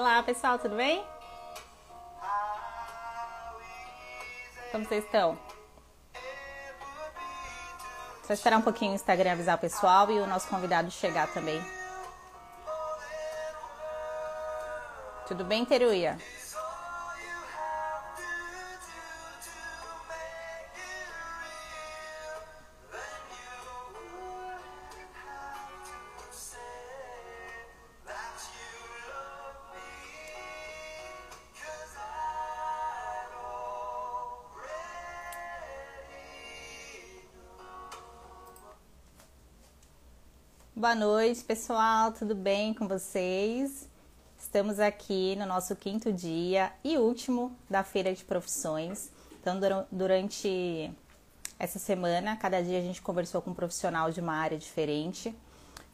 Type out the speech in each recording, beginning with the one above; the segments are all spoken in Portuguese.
Olá, pessoal, tudo bem? Como vocês estão? Só esperar um pouquinho o Instagram avisar o pessoal e o nosso convidado chegar também. Tudo bem, Teruia? Boa noite, pessoal. Tudo bem com vocês? Estamos aqui no nosso quinto dia e último da Feira de Profissões. Então, durante essa semana, cada dia a gente conversou com um profissional de uma área diferente.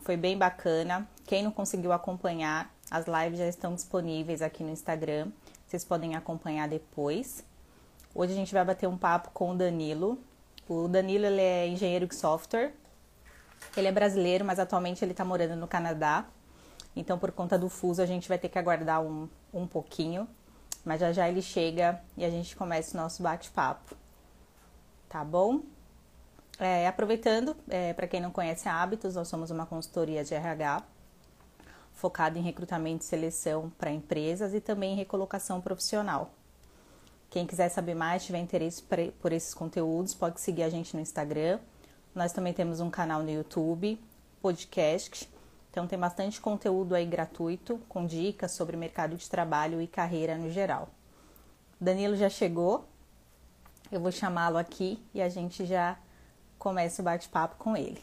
Foi bem bacana. Quem não conseguiu acompanhar, as lives já estão disponíveis aqui no Instagram. Vocês podem acompanhar depois. Hoje a gente vai bater um papo com o Danilo. O Danilo ele é engenheiro de software, ele é brasileiro, mas atualmente ele está morando no Canadá. Então, por conta do fuso, a gente vai ter que aguardar um, um pouquinho. Mas já já ele chega e a gente começa o nosso bate-papo. Tá bom? É, aproveitando, é, para quem não conhece a Hábitos, nós somos uma consultoria de RH focada em recrutamento e seleção para empresas e também em recolocação profissional. Quem quiser saber mais, tiver interesse por esses conteúdos, pode seguir a gente no Instagram, nós também temos um canal no YouTube, podcast. Então tem bastante conteúdo aí gratuito, com dicas sobre mercado de trabalho e carreira no geral. Danilo já chegou. Eu vou chamá-lo aqui e a gente já começa o bate-papo com ele.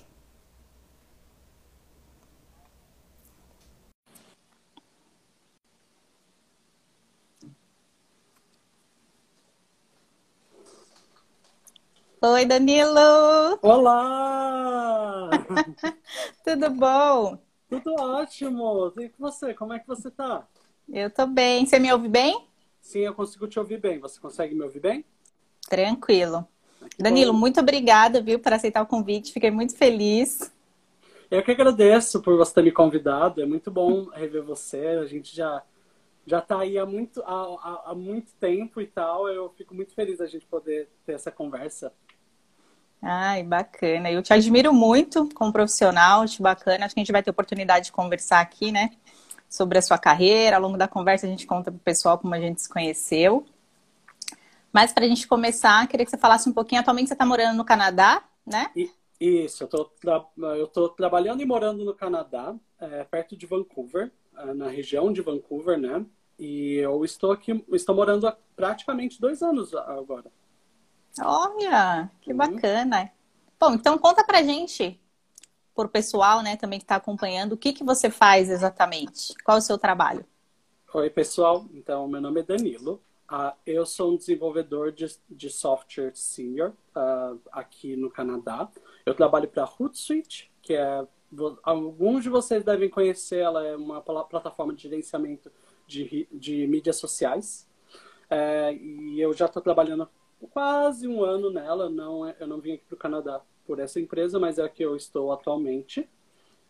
Oi, Danilo! Olá! Tudo bom? Tudo ótimo! E com você? Como é que você tá? Eu tô bem. Você me ouve bem? Sim, eu consigo te ouvir bem. Você consegue me ouvir bem? Tranquilo. Que Danilo, bom. muito obrigada, viu, por aceitar o convite. Fiquei muito feliz. Eu que agradeço por você ter me convidado. É muito bom rever você. A gente já já está aí há muito, há, há, há, muito tempo e tal. Eu fico muito feliz a gente poder ter essa conversa. Ai, bacana. Eu te admiro muito como profissional, acho bacana. Acho que a gente vai ter oportunidade de conversar aqui, né? Sobre a sua carreira. Ao longo da conversa, a gente conta para o pessoal como a gente se conheceu. Mas para a gente começar, queria que você falasse um pouquinho. Atualmente você está morando no Canadá, né? Isso, eu tô, eu tô trabalhando e morando no Canadá, é, perto de Vancouver, é, na região de Vancouver, né? E eu estou aqui, estou morando há praticamente dois anos agora. Olha, que uhum. bacana. Bom, então conta pra gente, por pessoal, né, também que está acompanhando, o que, que você faz exatamente? Qual é o seu trabalho? Oi, pessoal. Então, meu nome é Danilo. Uh, eu sou um desenvolvedor de, de software senior uh, aqui no Canadá. Eu trabalho para a Hootsuite, que é alguns de vocês devem conhecer. Ela é uma plataforma de gerenciamento de, de mídias sociais. É, e eu já estou trabalhando quase um ano nela. Não, é, eu não vim aqui para o Canadá por essa empresa, mas é a que eu estou atualmente.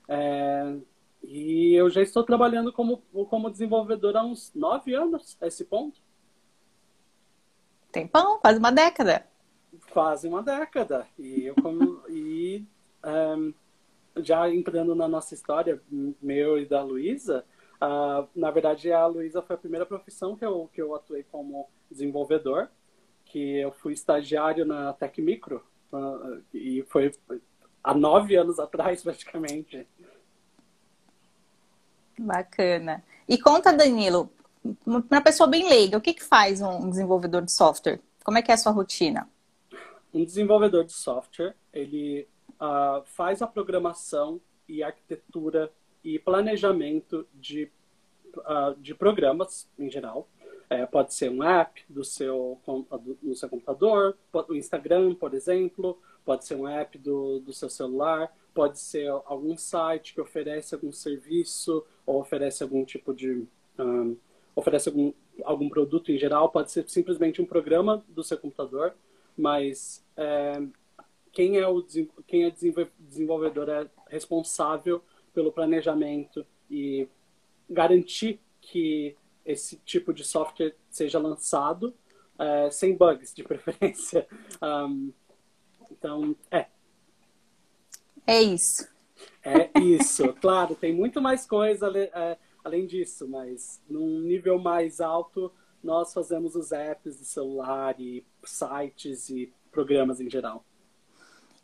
É, e eu já estou trabalhando como, como desenvolvedor há uns nove anos, a esse ponto. Tempão, quase uma década. Quase uma década. E eu como, e um, já entrando na nossa história, meu e da Luísa, uh, na verdade a Luísa foi a primeira profissão que eu, que eu atuei como desenvolvedor que eu fui estagiário na Tec Micro uh, e foi há nove anos atrás praticamente. Bacana. E conta, Danilo, uma pessoa bem leiga, o que, que faz um desenvolvedor de software? Como é que é a sua rotina? Um desenvolvedor de software, ele uh, faz a programação e arquitetura e planejamento de, uh, de programas em geral. É, pode ser um app do seu, do, seu computador, o Instagram, por exemplo, pode ser um app do, do seu celular, pode ser algum site que oferece algum serviço ou oferece algum tipo de. Um, oferece algum, algum produto em geral, pode ser simplesmente um programa do seu computador, mas é, quem é o quem é desenvolvedor é responsável pelo planejamento e garantir que esse tipo de software seja lançado é, sem bugs, de preferência. Um, então, é. É isso. É isso. claro, tem muito mais coisa é, além disso, mas num nível mais alto, nós fazemos os apps de celular e sites e programas em geral.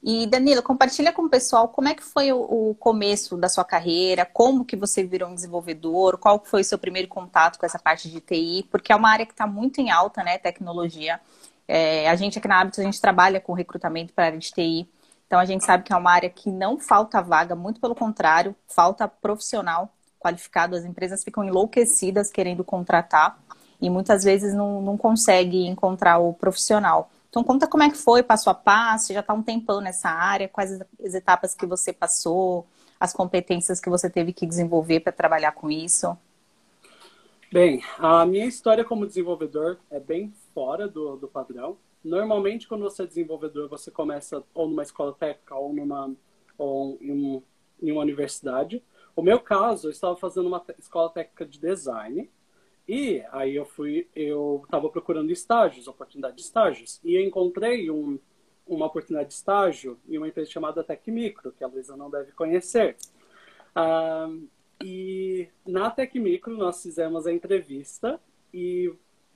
E Danilo, compartilha com o pessoal como é que foi o, começo da sua carreira, como que você virou um desenvolvedor, qual foi o seu primeiro contato com essa parte de TI, porque é uma área que está muito em alta, né, tecnologia. É, a gente aqui na Hábitos, a gente trabalha com recrutamento para a área de TI, então a gente sabe que é uma área que não falta vaga, muito pelo contrário, falta profissional qualificado, as empresas ficam enlouquecidas querendo contratar e muitas vezes não, não consegue encontrar o profissional. Então conta como é que foi, passo a passo, já está um tempão nessa área, quais as etapas que você passou, as competências que você teve que desenvolver para trabalhar com isso. Bem, a minha história como desenvolvedor é bem fora do, do padrão. Normalmente, quando você é desenvolvedor, você começa ou numa escola técnica ou, numa, ou em, em uma universidade. O meu caso, eu estava fazendo uma escola técnica de design e aí eu fui, eu estava procurando estágios, oportunidade de estágios, e eu encontrei um, uma oportunidade de estágio em uma empresa chamada Tecmicro, que a Luísa não deve conhecer. Ah, e na Tecmicro nós fizemos a entrevista e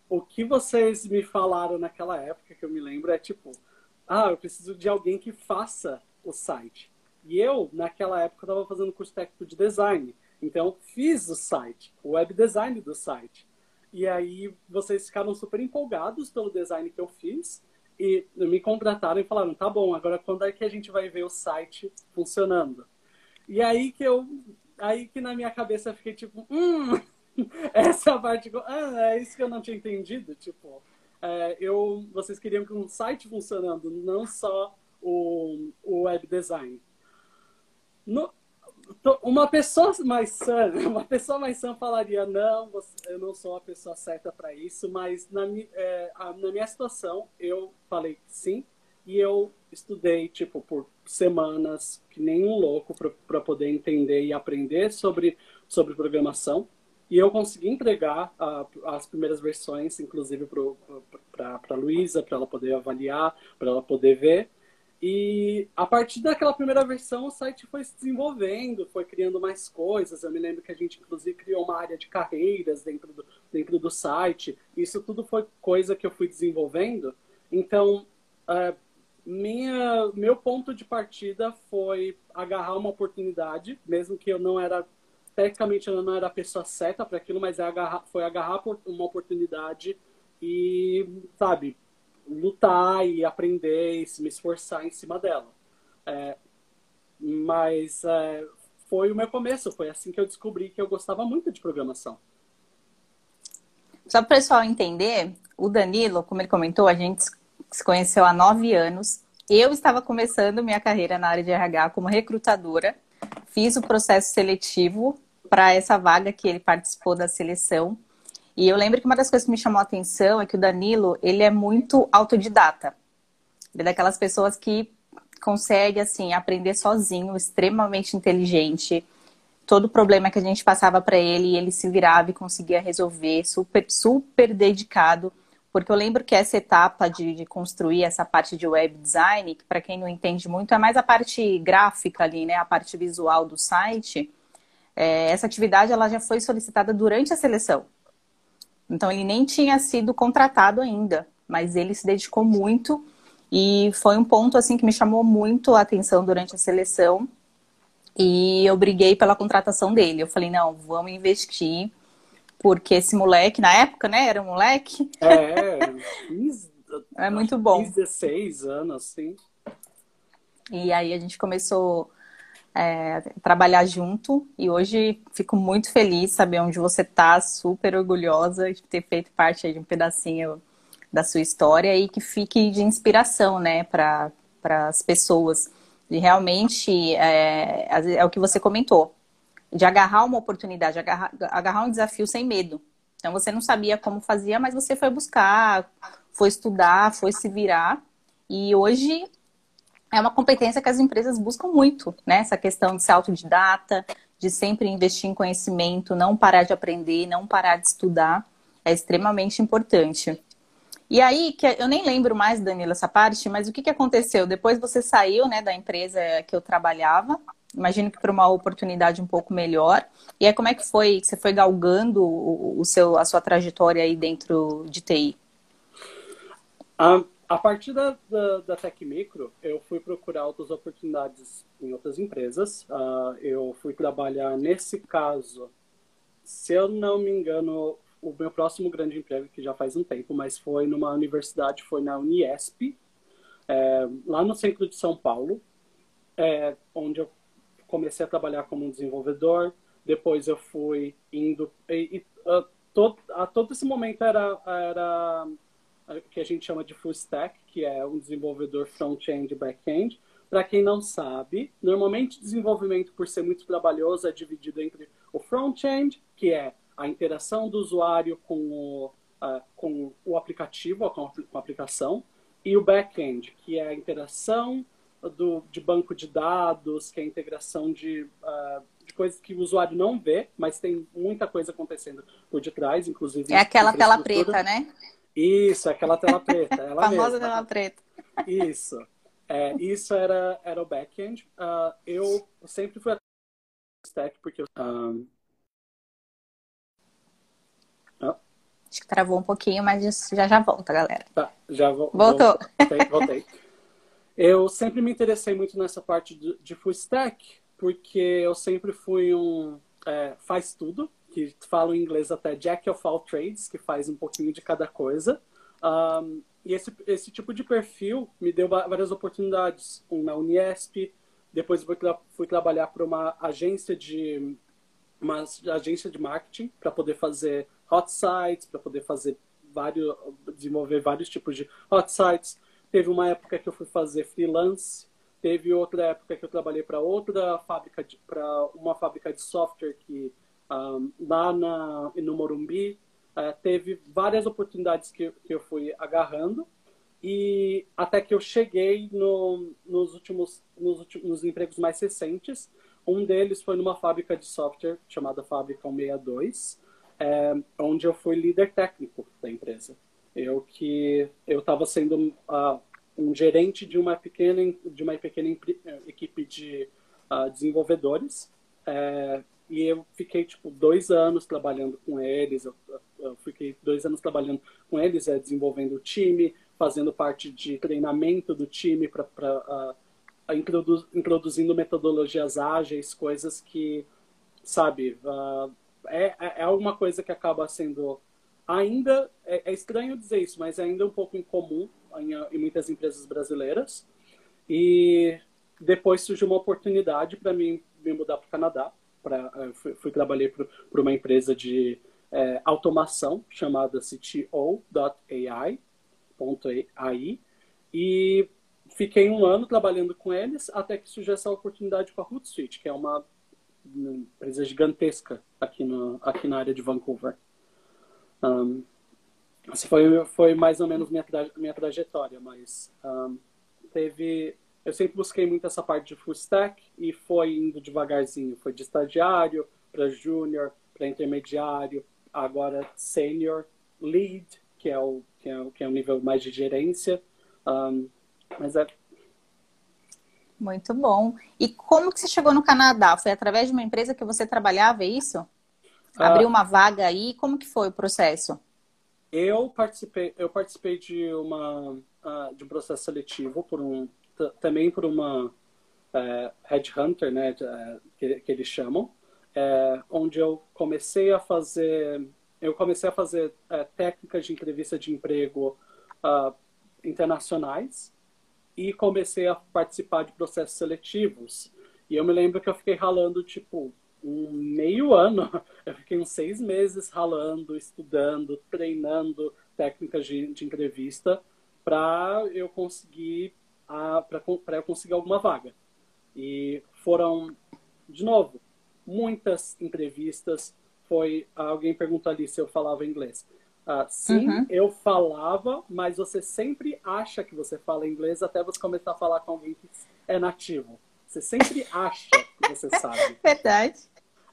o que vocês me falaram naquela época, que eu me lembro, é tipo, ah, eu preciso de alguém que faça o site. E eu, naquela época, estava fazendo curso técnico de design. Então, fiz o site, o web design do site. E aí, vocês ficaram super empolgados pelo design que eu fiz e me contrataram e falaram: tá bom, agora quando é que a gente vai ver o site funcionando? E aí que eu. Aí que na minha cabeça eu fiquei tipo, hum, essa parte. Ah, é isso que eu não tinha entendido. Tipo, é, eu, vocês queriam que um site funcionando, não só o, o web design. No, uma pessoa mais sã, uma pessoa mais sã falaria não, eu não sou a pessoa certa para isso, mas na, é, na minha situação eu falei sim e eu estudei tipo por semanas que nem um louco para poder entender e aprender sobre sobre programação e eu consegui entregar uh, as primeiras versões, inclusive para a Luísa, para ela poder avaliar, para ela poder ver. E a partir daquela primeira versão, o site foi se desenvolvendo, foi criando mais coisas. Eu me lembro que a gente, inclusive, criou uma área de carreiras dentro do, dentro do site. Isso tudo foi coisa que eu fui desenvolvendo. Então, uh, minha, meu ponto de partida foi agarrar uma oportunidade, mesmo que eu não era, tecnicamente, eu não era a pessoa certa para aquilo, mas é agarrar, foi agarrar uma oportunidade e, sabe, lutar e aprender e se me esforçar em cima dela. É, mas é, foi o meu começo, foi assim que eu descobri que eu gostava muito de programação. Só para o pessoal entender, o Danilo, como ele comentou, a gente se conheceu há nove anos. Eu estava começando minha carreira na área de RH como recrutadora, fiz o processo seletivo para essa vaga que ele participou da seleção. E eu lembro que uma das coisas que me chamou a atenção é que o Danilo, ele é muito autodidata. Ele é daquelas pessoas que consegue, assim, aprender sozinho, extremamente inteligente. Todo problema que a gente passava para ele, ele se virava e conseguia resolver, super, super dedicado. Porque eu lembro que essa etapa de, de construir essa parte de web design, que para quem não entende muito, é mais a parte gráfica ali, né? A parte visual do site. É, essa atividade ela já foi solicitada durante a seleção. Então ele nem tinha sido contratado ainda, mas ele se dedicou muito e foi um ponto assim que me chamou muito a atenção durante a seleção. E eu briguei pela contratação dele. Eu falei, não, vamos investir, porque esse moleque, na época, né, era um moleque. É, é muito bom. 16 anos, sim. E aí a gente começou é, trabalhar junto e hoje fico muito feliz saber onde você está, super orgulhosa de ter feito parte de um pedacinho da sua história e que fique de inspiração, né, para as pessoas. E realmente é, é, o que você comentou, de agarrar uma oportunidade, agarrar, agarrar um desafio sem medo. Então você não sabia como fazia, mas você foi buscar, foi estudar, foi se virar. E hoje é uma competência que as empresas buscam muito, né? Essa questão de ser autodidata, de sempre investir em conhecimento, não parar de aprender, não parar de estudar, é extremamente importante. E aí, que eu nem lembro mais, Danila, essa parte, mas o que, que aconteceu? Depois você saiu né, da empresa que eu trabalhava, imagino que para uma oportunidade um pouco melhor. E aí, como é que foi? Você foi galgando o, o seu, a sua trajetória aí dentro de TI? A, a partir da, da, da Tech Micro, eu fui procurar outras oportunidades em outras empresas. Uh, eu fui trabalhar, nesse caso, se eu não me engano, o meu próximo grande emprego, que já faz um tempo, mas foi numa universidade, foi na Uniesp, é, lá no centro de São Paulo, é, onde eu comecei a trabalhar como um desenvolvedor. Depois eu fui indo. E, e, a, todo, a todo esse momento era, era que a gente chama de full stack, que é um desenvolvedor front-end e back-end. Para quem não sabe, normalmente desenvolvimento, por ser muito trabalhoso, é dividido entre o front-end, que é a interação do usuário com o, uh, com o aplicativo, com a aplicação, e o back-end, que é a interação do, de banco de dados, que é a integração de, uh, de coisas que o usuário não vê, mas tem muita coisa acontecendo por detrás, inclusive. É aquela tela preta, né? Isso, aquela tela preta. Ela famosa mesma. tela preta. Isso. É, isso era, era o back-end. Uh, eu sempre fui stack porque um, Acho que travou um pouquinho, mas já já volta, galera. Tá, já vou, voltou. Voltei, voltei. eu sempre me interessei muito nessa parte de, de full stack, porque eu sempre fui um é, faz tudo, que falo em inglês até jack of all trades, que faz um pouquinho de cada coisa. Um, e esse, esse tipo de perfil me deu várias oportunidades. Um na Uniesp, depois fui, fui trabalhar para uma agência de uma agência de marketing para poder fazer hot sites, para poder fazer vários, desenvolver vários tipos de hot sites. Teve uma época que eu fui fazer freelance, teve outra época que eu trabalhei para outra fábrica, para uma fábrica de software que lá na, no Morumbi. Uh, teve várias oportunidades que, que eu fui agarrando e até que eu cheguei no, nos, últimos, nos nos empregos mais recentes. Um deles foi numa fábrica de software chamada Fábrica 162, é, onde eu fui líder técnico da empresa. Eu que eu estava sendo uh, um gerente de uma pequena de uma pequena equipe de uh, desenvolvedores é, e eu fiquei tipo dois anos trabalhando com eles. Eu, eu fiquei dois anos trabalhando com eles, é, desenvolvendo o time, fazendo parte de treinamento do time para uh, introdu introduzindo metodologias ágeis, coisas que sabe uh, é, é, é alguma coisa que acaba sendo ainda é, é, estranho dizer isso, mas é ainda um pouco incomum em, em muitas empresas brasileiras. E depois surgiu uma oportunidade para mim me mudar para o Canadá. Pra, eh, fui, fui trabalhei para uma empresa de é, automação chamada CTO.ai e fiquei um ano trabalhando com eles até que surgiu essa oportunidade com a Hootsuite, que é uma empresa gigantesca aqui, no, aqui na área de Vancouver. Um, foi, foi mais ou menos minha, minha trajetória, mas um, teve... Eu sempre busquei muito essa parte de full stack e foi indo devagarzinho. Foi de estagiário para júnior, para intermediário, agora senior, lead, que é o, que é, que é o nível mais de gerência. Um, mas é, muito bom. E como que você chegou no Canadá? Foi através de uma empresa que você trabalhava, é isso? Ah. Abriu uma vaga aí? Como que foi o processo? Eu participei, eu participei de uma uh, de um processo seletivo por um também por uma uh, headhunter, né, uh, que, que, eles chamam, uh, onde eu comecei a fazer eu comecei a fazer técnicas de entrevista de emprego internacionais e comecei a participar de processos seletivos. E eu me lembro que eu fiquei ralando, tipo, um meio ano. Eu fiquei uns seis meses ralando, estudando, treinando técnicas de, de entrevista para eu conseguir para eu conseguir alguma vaga. E foram, de novo, muitas entrevistas. Foi alguém perguntou ali se eu falava inglês. Uh, sim, uhum. eu falava, mas você sempre acha que você fala inglês até você começar a falar com alguém que é nativo. Você sempre acha que você sabe. Verdade.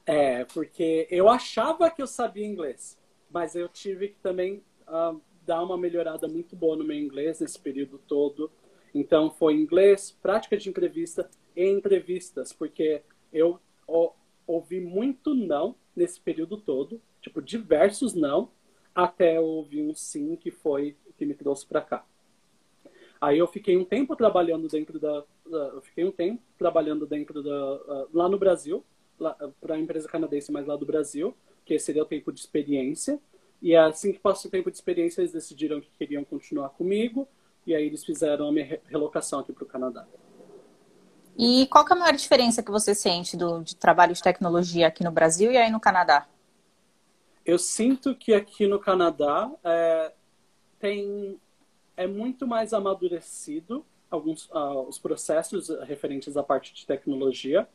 É, porque eu achava que eu sabia inglês, mas eu tive que também uh, dar uma melhorada muito boa no meu inglês nesse período todo. Então, foi inglês, prática de entrevista e entrevistas, porque eu ó, ouvi muito não nesse período todo, tipo, diversos não, até eu ouvir um sim que foi que me trouxe para cá. Aí eu fiquei um tempo trabalhando dentro da, eu fiquei um tempo trabalhando dentro da lá no Brasil, para a empresa canadense, mas lá do Brasil, que seria o tempo de experiência. E assim que passou o tempo de experiência, eles decidiram que queriam continuar comigo, e aí eles fizeram a minha relocação aqui para o Canadá. E qual é a maior diferença que você sente do de trabalho de tecnologia aqui no Brasil e aí no Canadá? Eu sinto que aqui no Canadá é, tem é muito mais amadurecido alguns uh, os processos referentes à parte de tecnologia.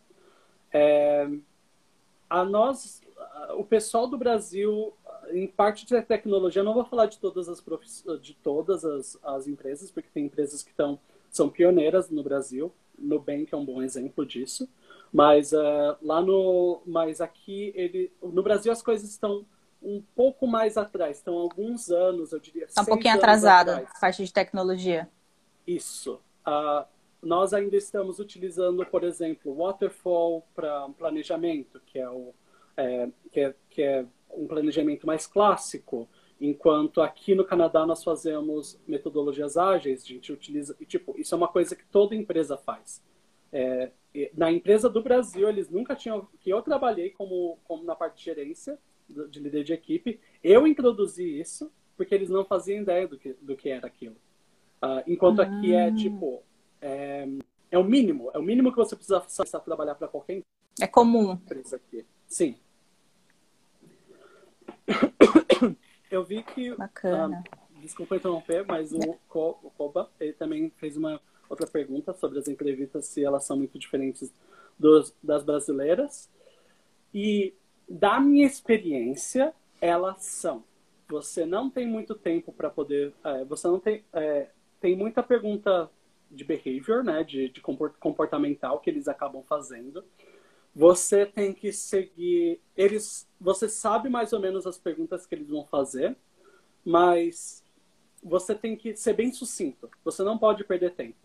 É, a nós, o pessoal do Brasil, em parte de tecnologia, não vou falar de todas as de todas as, as empresas, porque tem empresas que estão são pioneiras no Brasil. Nubank é um bom exemplo disso. Mas uh, lá no, mas aqui ele, no Brasil as coisas estão um pouco mais atrás, estão alguns anos, eu diria. Está um pouquinho atrasada a parte de tecnologia. Isso. Uh, nós ainda estamos utilizando, por exemplo, Waterfall para planejamento, que é, o, é, que, é, que é um planejamento mais clássico, enquanto aqui no Canadá nós fazemos metodologias ágeis, a gente utiliza, e tipo, isso é uma coisa que toda empresa faz. É, na empresa do Brasil, eles nunca tinham, que eu trabalhei como, como na parte de gerência, de líder de equipe, eu introduzi isso, porque eles não faziam ideia do que, do que era aquilo. Uh, enquanto aqui é tipo, é, é o mínimo, é o mínimo que você precisa começar a trabalhar para qualquer é comum. empresa aqui. Sim. Eu vi que. Bacana. Ah, desculpa interromper, mas o, o Koba ele também fez uma outra pergunta sobre as entrevistas, se elas são muito diferentes dos, das brasileiras. E da minha experiência, elas são. Você não tem muito tempo para poder. É, você não tem. É, tem muita pergunta de behavior, né, de, de comportamental que eles acabam fazendo. Você tem que seguir, eles, você sabe mais ou menos as perguntas que eles vão fazer, mas você tem que ser bem sucinto. Você não pode perder tempo.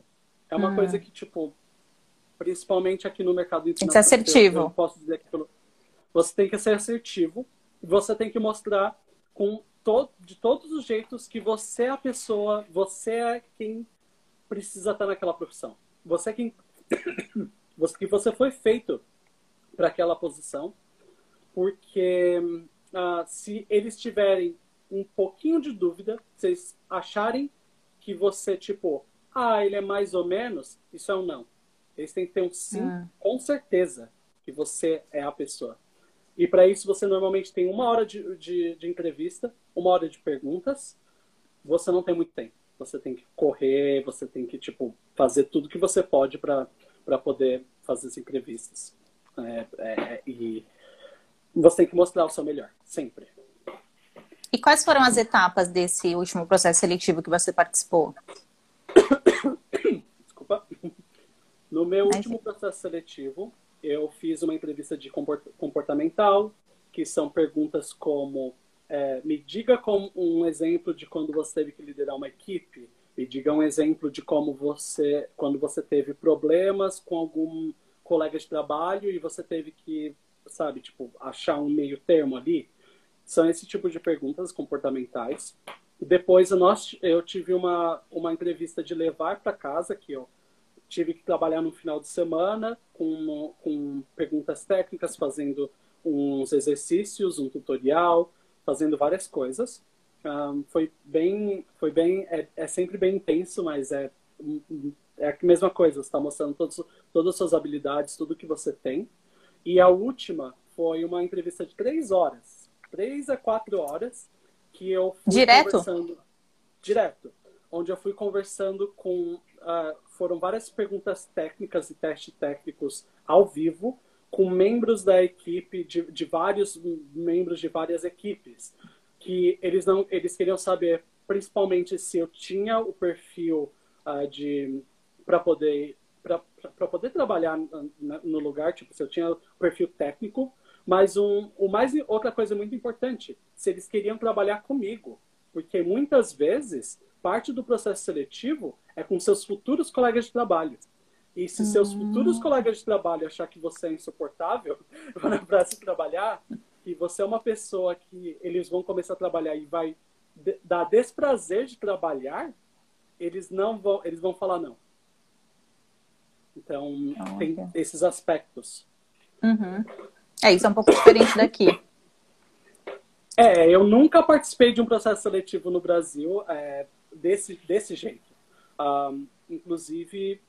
É uma hum. coisa que tipo, principalmente aqui no mercado internacional, tem que ser assertivo. Eu, eu posso dizer que você tem que ser assertivo. Você tem que mostrar com to, de todos os jeitos que você é a pessoa, você é quem precisa estar naquela profissão. Você quem que você foi feito para aquela posição, porque uh, se eles tiverem um pouquinho de dúvida, vocês acharem que você tipo, ah, ele é mais ou menos, isso é um não. Eles têm que ter um sim, ah. com certeza que você é a pessoa. E para isso você normalmente tem uma hora de, de, de entrevista, uma hora de perguntas. Você não tem muito tempo você tem que correr, você tem que, tipo, fazer tudo que você pode para poder fazer as entrevistas. É, é, e você tem que mostrar o seu melhor, sempre. E quais foram as etapas desse último processo seletivo que você participou? Desculpa. No meu último processo seletivo, eu fiz uma entrevista de comportamental, que são perguntas como é, me diga como um exemplo de quando você teve que liderar uma equipe. Me diga um exemplo de como você, quando você teve problemas com algum colega de trabalho e você teve que, sabe, tipo, achar um meio termo ali. São esse tipo de perguntas comportamentais. Depois nós, eu tive uma, uma entrevista de levar para casa, que eu tive que trabalhar no final de semana com, com perguntas técnicas, fazendo uns exercícios, um tutorial, fazendo várias coisas. Um, foi bem, foi bem, é, é, sempre bem intenso, mas é, é a mesma coisa. Você está mostrando todos, todas as suas habilidades, tudo que você tem. E a última foi uma entrevista de três horas, três a quatro horas, que eu fui direto, conversando direto, onde eu fui conversando com, uh, foram várias perguntas técnicas e testes técnicos ao vivo com membros da equipe, de, de vários membros de várias equipes, que eles não, eles queriam saber principalmente se eu tinha o perfil uh, de para poder para poder trabalhar no lugar, tipo, se eu tinha perfil técnico, Mas um, o mais, outra coisa muito importante, se eles queriam trabalhar comigo, porque muitas vezes parte do processo seletivo é com seus futuros colegas de trabalho. E se seus hum. futuros colegas de trabalho achar que você é insuportável para se trabalhar, que você é uma pessoa que eles vão começar a trabalhar e vai dar desprazer de trabalhar, eles não vão, eles vão falar não. Então, oh, tem okay. esses aspectos. Uhum. É, isso é um pouco diferente daqui. É, eu nunca participei de um processo seletivo no Brasil é, desse, desse jeito. Um, inclusive,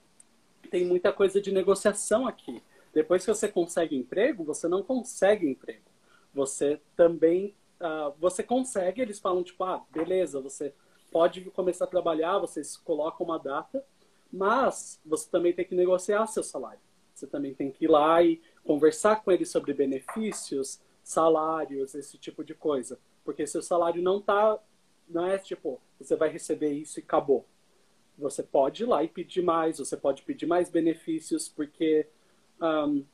tem muita coisa de negociação aqui. Depois que você consegue emprego, você não consegue emprego. Você também, uh, você consegue, eles falam tipo, ah, beleza, você pode começar a trabalhar, vocês colocam uma data, mas você também tem que negociar seu salário. Você também tem que ir lá e conversar com eles sobre benefícios, salários, esse tipo de coisa. Porque seu salário não tá, não é tipo, você vai receber isso e acabou. Você pode ir lá e pedir mais, você pode pedir mais benefícios, porque um,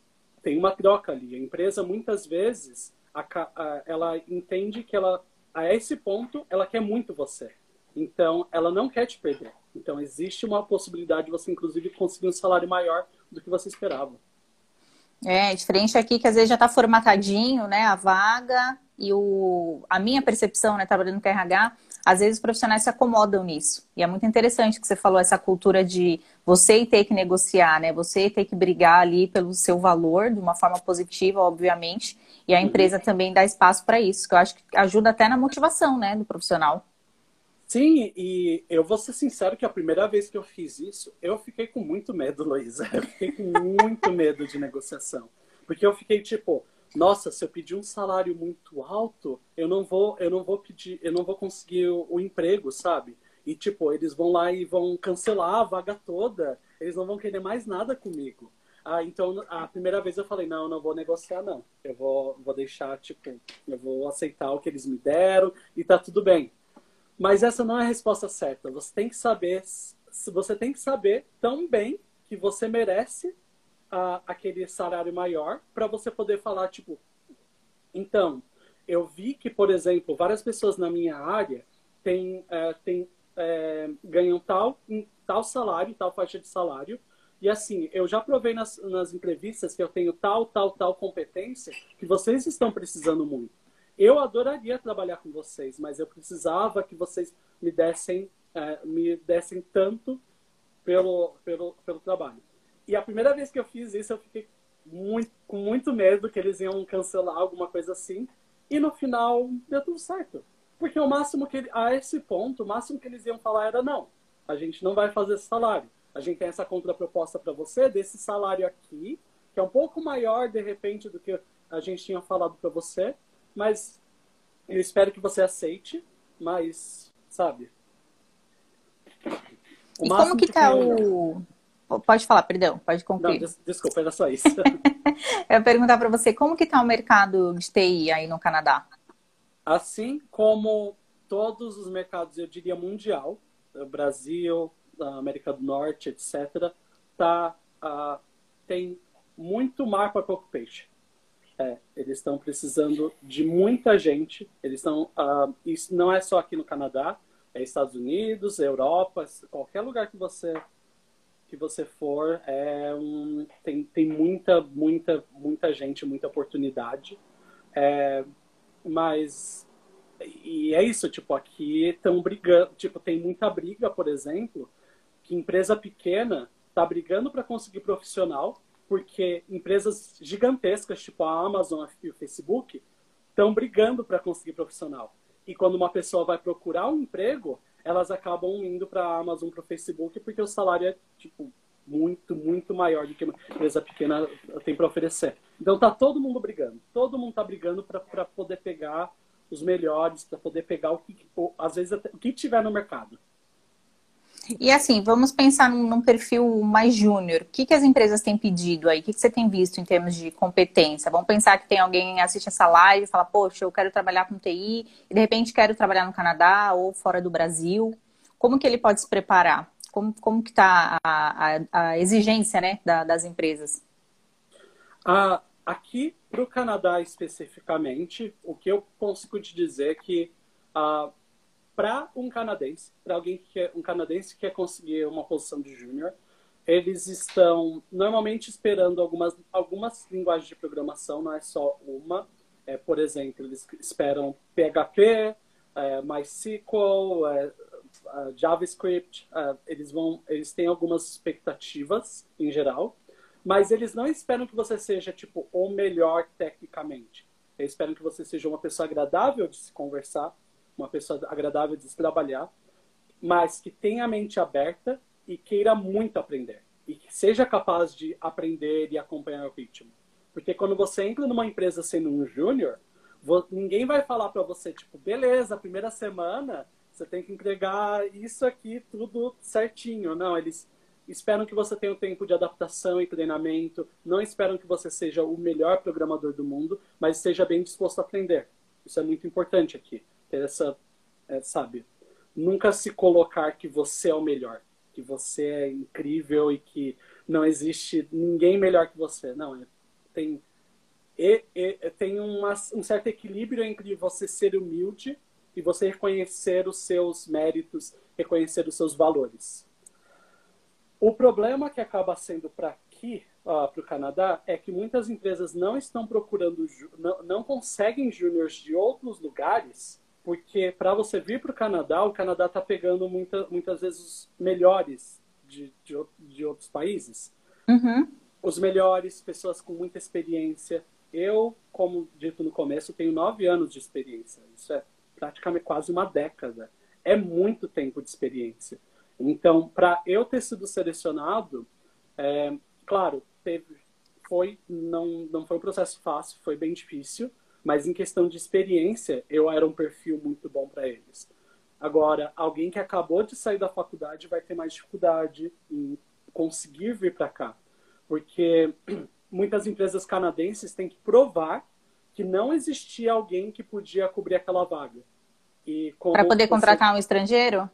tem uma troca ali. A empresa, muitas vezes, a, a, ela entende que ela, a esse ponto, ela quer muito você. Então, ela não quer te perder. Então, existe uma possibilidade de você, inclusive, conseguir um salário maior do que você esperava. É, diferente aqui que às vezes já está formatadinho, né, a vaga e o, a minha percepção, né, trabalhando com RH, às vezes os profissionais se acomodam nisso. E é muito interessante que você falou essa cultura de você ter que negociar, né, você ter que brigar ali pelo seu valor de uma forma positiva, obviamente, e a uhum. empresa também dá espaço para isso, que eu acho que ajuda até na motivação, né, do profissional. Sim, e eu vou ser sincero que a primeira vez que eu fiz isso, eu fiquei com muito medo, Luísa. Eu fiquei com muito medo de negociação. Porque eu fiquei tipo, nossa, se eu pedir um salário muito alto, eu não vou, eu não vou pedir, eu não vou conseguir o, o emprego, sabe? E tipo, eles vão lá e vão cancelar a vaga toda, eles não vão querer mais nada comigo. Ah, então, a primeira vez eu falei, não, não vou negociar, não. Eu vou, vou deixar, tipo, eu vou aceitar o que eles me deram e tá tudo bem. Mas essa não é a resposta certa. Você tem que saber, você tem que saber tão bem que você merece aquele salário maior para você poder falar tipo, então eu vi que, por exemplo, várias pessoas na minha área têm, uh, têm uh, ganham tal tal salário, tal faixa de salário. E assim, eu já provei nas, nas entrevistas que eu tenho tal, tal, tal competência que vocês estão precisando muito. Eu adoraria trabalhar com vocês, mas eu precisava que vocês me dessem, é, me dessem tanto pelo, pelo, pelo trabalho. E a primeira vez que eu fiz isso, eu fiquei muito, com muito medo que eles iam cancelar alguma coisa assim. E no final, deu tudo certo. Porque o máximo que, a esse ponto, o máximo que eles iam falar era: não, a gente não vai fazer esse salário. A gente tem essa contraproposta para você desse salário aqui, que é um pouco maior, de repente, do que a gente tinha falado para você mas eu espero que você aceite, mas, sabe? O e como que tá o... Pode falar, perdão, pode concluir. Não, desculpa, era só isso. eu ia perguntar para você, como que tá o mercado de TI aí no Canadá? Assim como todos os mercados, eu diria mundial, Brasil, América do Norte, etc., tá, uh, tem muito markup occupation. É, eles estão precisando de muita gente. Eles estão. Uh, isso não é só aqui no Canadá, é Estados Unidos, Europa, qualquer lugar que você que você for, é um, tem, tem muita, muita, muita gente, muita oportunidade. É, mas e é isso, tipo, aqui estão brigando, tipo, tem muita briga, por exemplo, que empresa pequena está brigando para conseguir profissional porque empresas gigantescas, tipo a Amazon e o Facebook, estão brigando para conseguir profissional. E quando uma pessoa vai procurar um emprego, elas acabam indo para a Amazon, para o Facebook, porque o salário é tipo muito, muito maior do que uma empresa pequena tem para oferecer. Então tá todo mundo brigando. Todo mundo tá brigando para poder pegar os melhores, para poder pegar o que, às vezes, o que tiver no mercado. E assim, vamos pensar num, num perfil mais júnior. O que, que as empresas têm pedido aí? O que, que você tem visto em termos de competência? Vamos pensar que tem alguém assiste essa live e fala, poxa, eu quero trabalhar com TI e de repente quero trabalhar no Canadá ou fora do Brasil. Como que ele pode se preparar? Como, como que está a, a, a, exigência né, da, das empresas? Ah, aqui para o Canadá especificamente, o que eu consigo te dizer é que uh, para um canadense, para alguém que quer, um canadense que quer conseguir uma posição de júnior, eles estão normalmente esperando algumas, algumas linguagens de programação, não é só uma. É, por exemplo, eles esperam PHP, é, MySQL, é, JavaScript. É, eles vão, eles têm algumas expectativas em geral, mas eles não esperam que você seja tipo o melhor tecnicamente. Eles esperam que você seja uma pessoa agradável de se conversar, uma pessoa agradável de se trabalhar, mas que tenha a mente aberta e queira muito aprender. E que seja capaz de aprender e acompanhar o ritmo. Porque quando você entra numa empresa sendo um júnior, ninguém vai falar para você, tipo, beleza, primeira semana você tem que entregar isso aqui tudo certinho. Não, eles esperam que você tenha um tempo de adaptação e treinamento, não esperam que você seja o melhor programador do mundo, mas esteja bem disposto a aprender. Isso é muito importante aqui. Ter essa, é, sabe, nunca se colocar que você é o melhor que você é incrível e que não existe ninguém melhor que você. Não, é, tem, e, tem uma, um certo equilíbrio entre você ser humilde e você reconhecer os seus méritos, reconhecer os seus valores. O problema que acaba sendo para aqui, para o Canadá, é que muitas empresas não estão procurando, não, não conseguem júniores de outros lugares porque para você vir para o Canadá, o Canadá está pegando muita, muitas vezes os melhores de, de, de outros países. Uhum. Os melhores, pessoas com muita experiência. Eu, como dito no começo, tenho nove anos de experiência. Isso é praticamente quase uma década. É muito tempo de experiência. Então, para eu ter sido selecionado, é, claro, teve, foi, não, não foi um processo fácil, foi bem difícil. Mas em questão de experiência, eu era um perfil muito bom para eles. Agora, alguém que acabou de sair da faculdade vai ter mais dificuldade em conseguir vir para cá. Porque muitas empresas canadenses têm que provar que não existia alguém que podia cobrir aquela vaga. Para poder você... contratar um estrangeiro?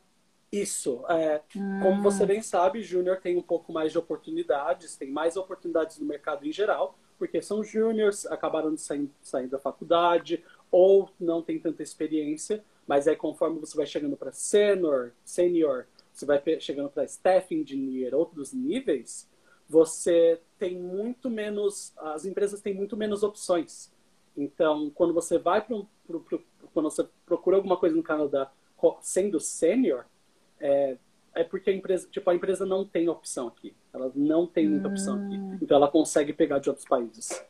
Isso. É, hum. Como você bem sabe, Júnior tem um pouco mais de oportunidades, tem mais oportunidades no mercado em geral, porque são júniors, acabaram de sair, sair da faculdade, ou não tem tanta experiência, mas aí conforme você vai chegando para senior, senior, você vai chegando para staff engineer, outros níveis, você tem muito menos, as empresas têm muito menos opções. Então, quando você vai para quando você procura alguma coisa no Canadá sendo sênior, é, é porque a empresa, tipo, a empresa não tem opção aqui. Ela não tem muita opção aqui. Hum. Então ela consegue pegar de outros países.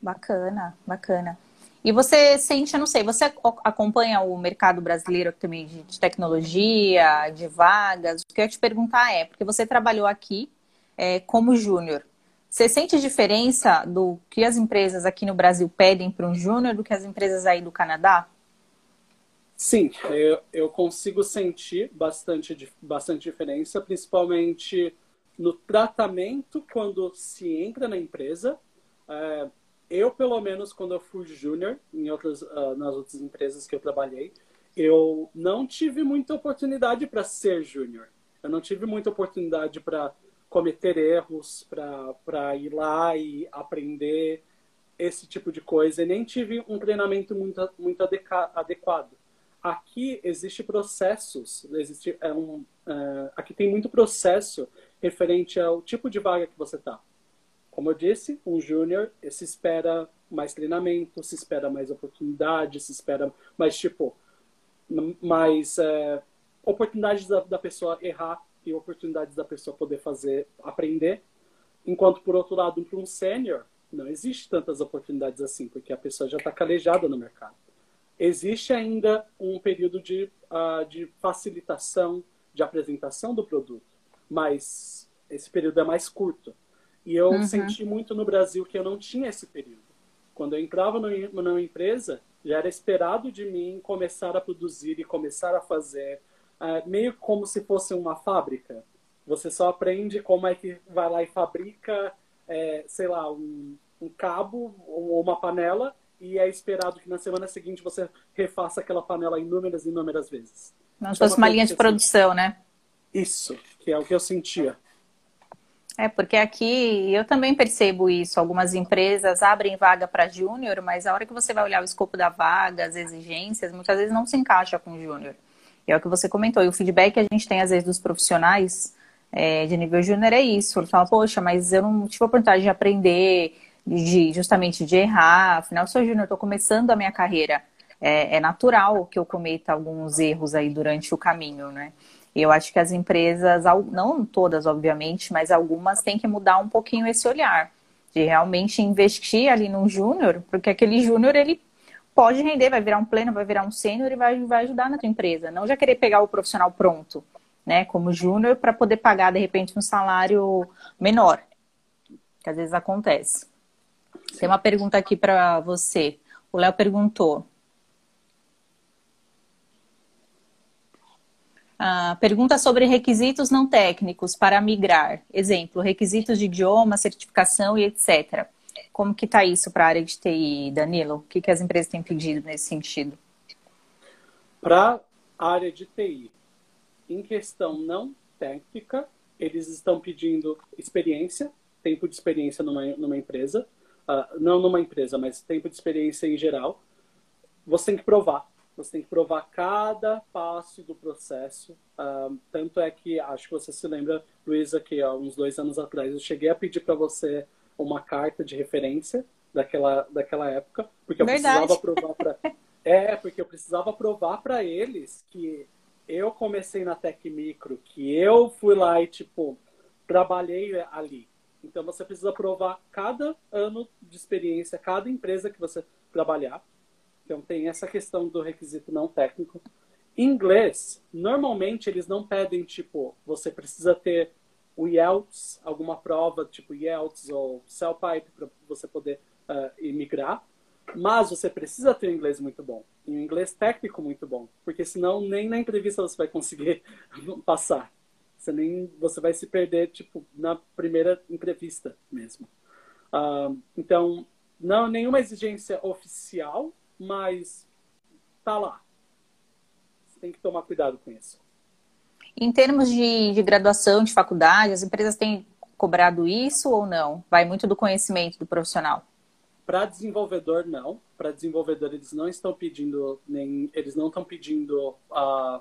Bacana, bacana. E você sente, eu não sei, você acompanha o mercado brasileiro também de, de tecnologia, de vagas? O que eu ia te perguntar é, porque você trabalhou aqui é, como júnior. Você sente diferença do que as empresas aqui no Brasil pedem para um júnior do que as empresas aí do Canadá? Sim, eu, eu consigo sentir bastante, bastante diferença, principalmente no tratamento quando se entra na empresa. É, eu, pelo menos, quando eu fui júnior em outras, uh, nas outras empresas que eu trabalhei, eu não tive muita oportunidade para ser júnior. Eu não tive muita oportunidade para cometer erros, para ir lá e aprender esse tipo de coisa. E nem tive um treinamento muito, muito adequado. Aqui existe processos, existe é um, é, aqui tem muito processo referente ao tipo de vaga que você está. Como eu disse, um júnior se espera mais treinamento, se espera mais oportunidade, se espera mais tipo mais é, oportunidades da, da pessoa errar e oportunidades da pessoa poder fazer aprender. Enquanto por outro lado, para um sênior não existe tantas oportunidades assim, porque a pessoa já está calejada no mercado existe ainda um período de, uh, de facilitação, de apresentação do produto, mas esse período é mais curto. E eu uhum. senti muito no Brasil que eu não tinha esse período. Quando eu entrava numa empresa, já era esperado de mim começar a produzir e começar a fazer, uh, meio como se fosse uma fábrica. Você só aprende como é que vai lá e fabrica, é, sei lá, um, um cabo ou uma panela e é esperado que na semana seguinte você refaça aquela panela inúmeras e inúmeras vezes. Não se fosse uma, uma linha de produção, né? Isso, que é o que eu sentia. É, porque aqui eu também percebo isso. Algumas empresas abrem vaga para júnior, mas a hora que você vai olhar o escopo da vaga, as exigências, muitas vezes não se encaixa com júnior. E é o que você comentou. E o feedback que a gente tem, às vezes, dos profissionais é, de nível júnior é isso. Ele fala, poxa, mas eu não tive a oportunidade de aprender, de justamente de errar. Afinal, sou júnior, estou começando a minha carreira. É, é natural que eu cometa alguns erros aí durante o caminho, né? Eu acho que as empresas, não todas, obviamente, mas algumas têm que mudar um pouquinho esse olhar. De realmente investir ali no júnior, porque aquele júnior, ele pode render, vai virar um pleno, vai virar um sênior e vai, vai ajudar na tua empresa. Não já querer pegar o profissional pronto, né, como júnior, para poder pagar, de repente, um salário menor. Que às vezes acontece. Tem uma pergunta aqui para você. O Léo perguntou: Ah, pergunta sobre requisitos não técnicos para migrar. Exemplo, requisitos de idioma, certificação e etc. Como que está isso para a área de TI, Danilo? O que, que as empresas têm pedido nesse sentido? Para a área de TI, em questão não técnica, eles estão pedindo experiência, tempo de experiência numa, numa empresa, uh, não numa empresa, mas tempo de experiência em geral. Você tem que provar você tem que provar cada passo do processo. Uh, tanto é que, acho que você se lembra, Luísa, que há uns dois anos atrás eu cheguei a pedir para você uma carta de referência daquela, daquela época, porque eu Verdade. precisava provar para. é, porque eu precisava provar para eles que eu comecei na Tec Micro, que eu fui lá e, tipo, trabalhei ali. Então você precisa provar cada ano de experiência, cada empresa que você trabalhar. Então tem essa questão do requisito não técnico. Inglês, normalmente eles não pedem, tipo, você precisa ter o IELTS, alguma prova, tipo IELTS ou CELPIPE, para você poder uh, imigrar. Mas você precisa ter um inglês muito bom. E um inglês técnico muito bom. Porque senão nem na entrevista você vai conseguir passar. Você, nem, você vai se perder, tipo, na primeira entrevista mesmo. Uh, então, não nenhuma exigência oficial, mas tá lá. Você tem que tomar cuidado com isso. Em termos de, de graduação, de faculdade, as empresas têm cobrado isso ou não? Vai muito do conhecimento do profissional. Para desenvolvedor, não. Para desenvolvedor, eles não estão pedindo nem eles não estão pedindo a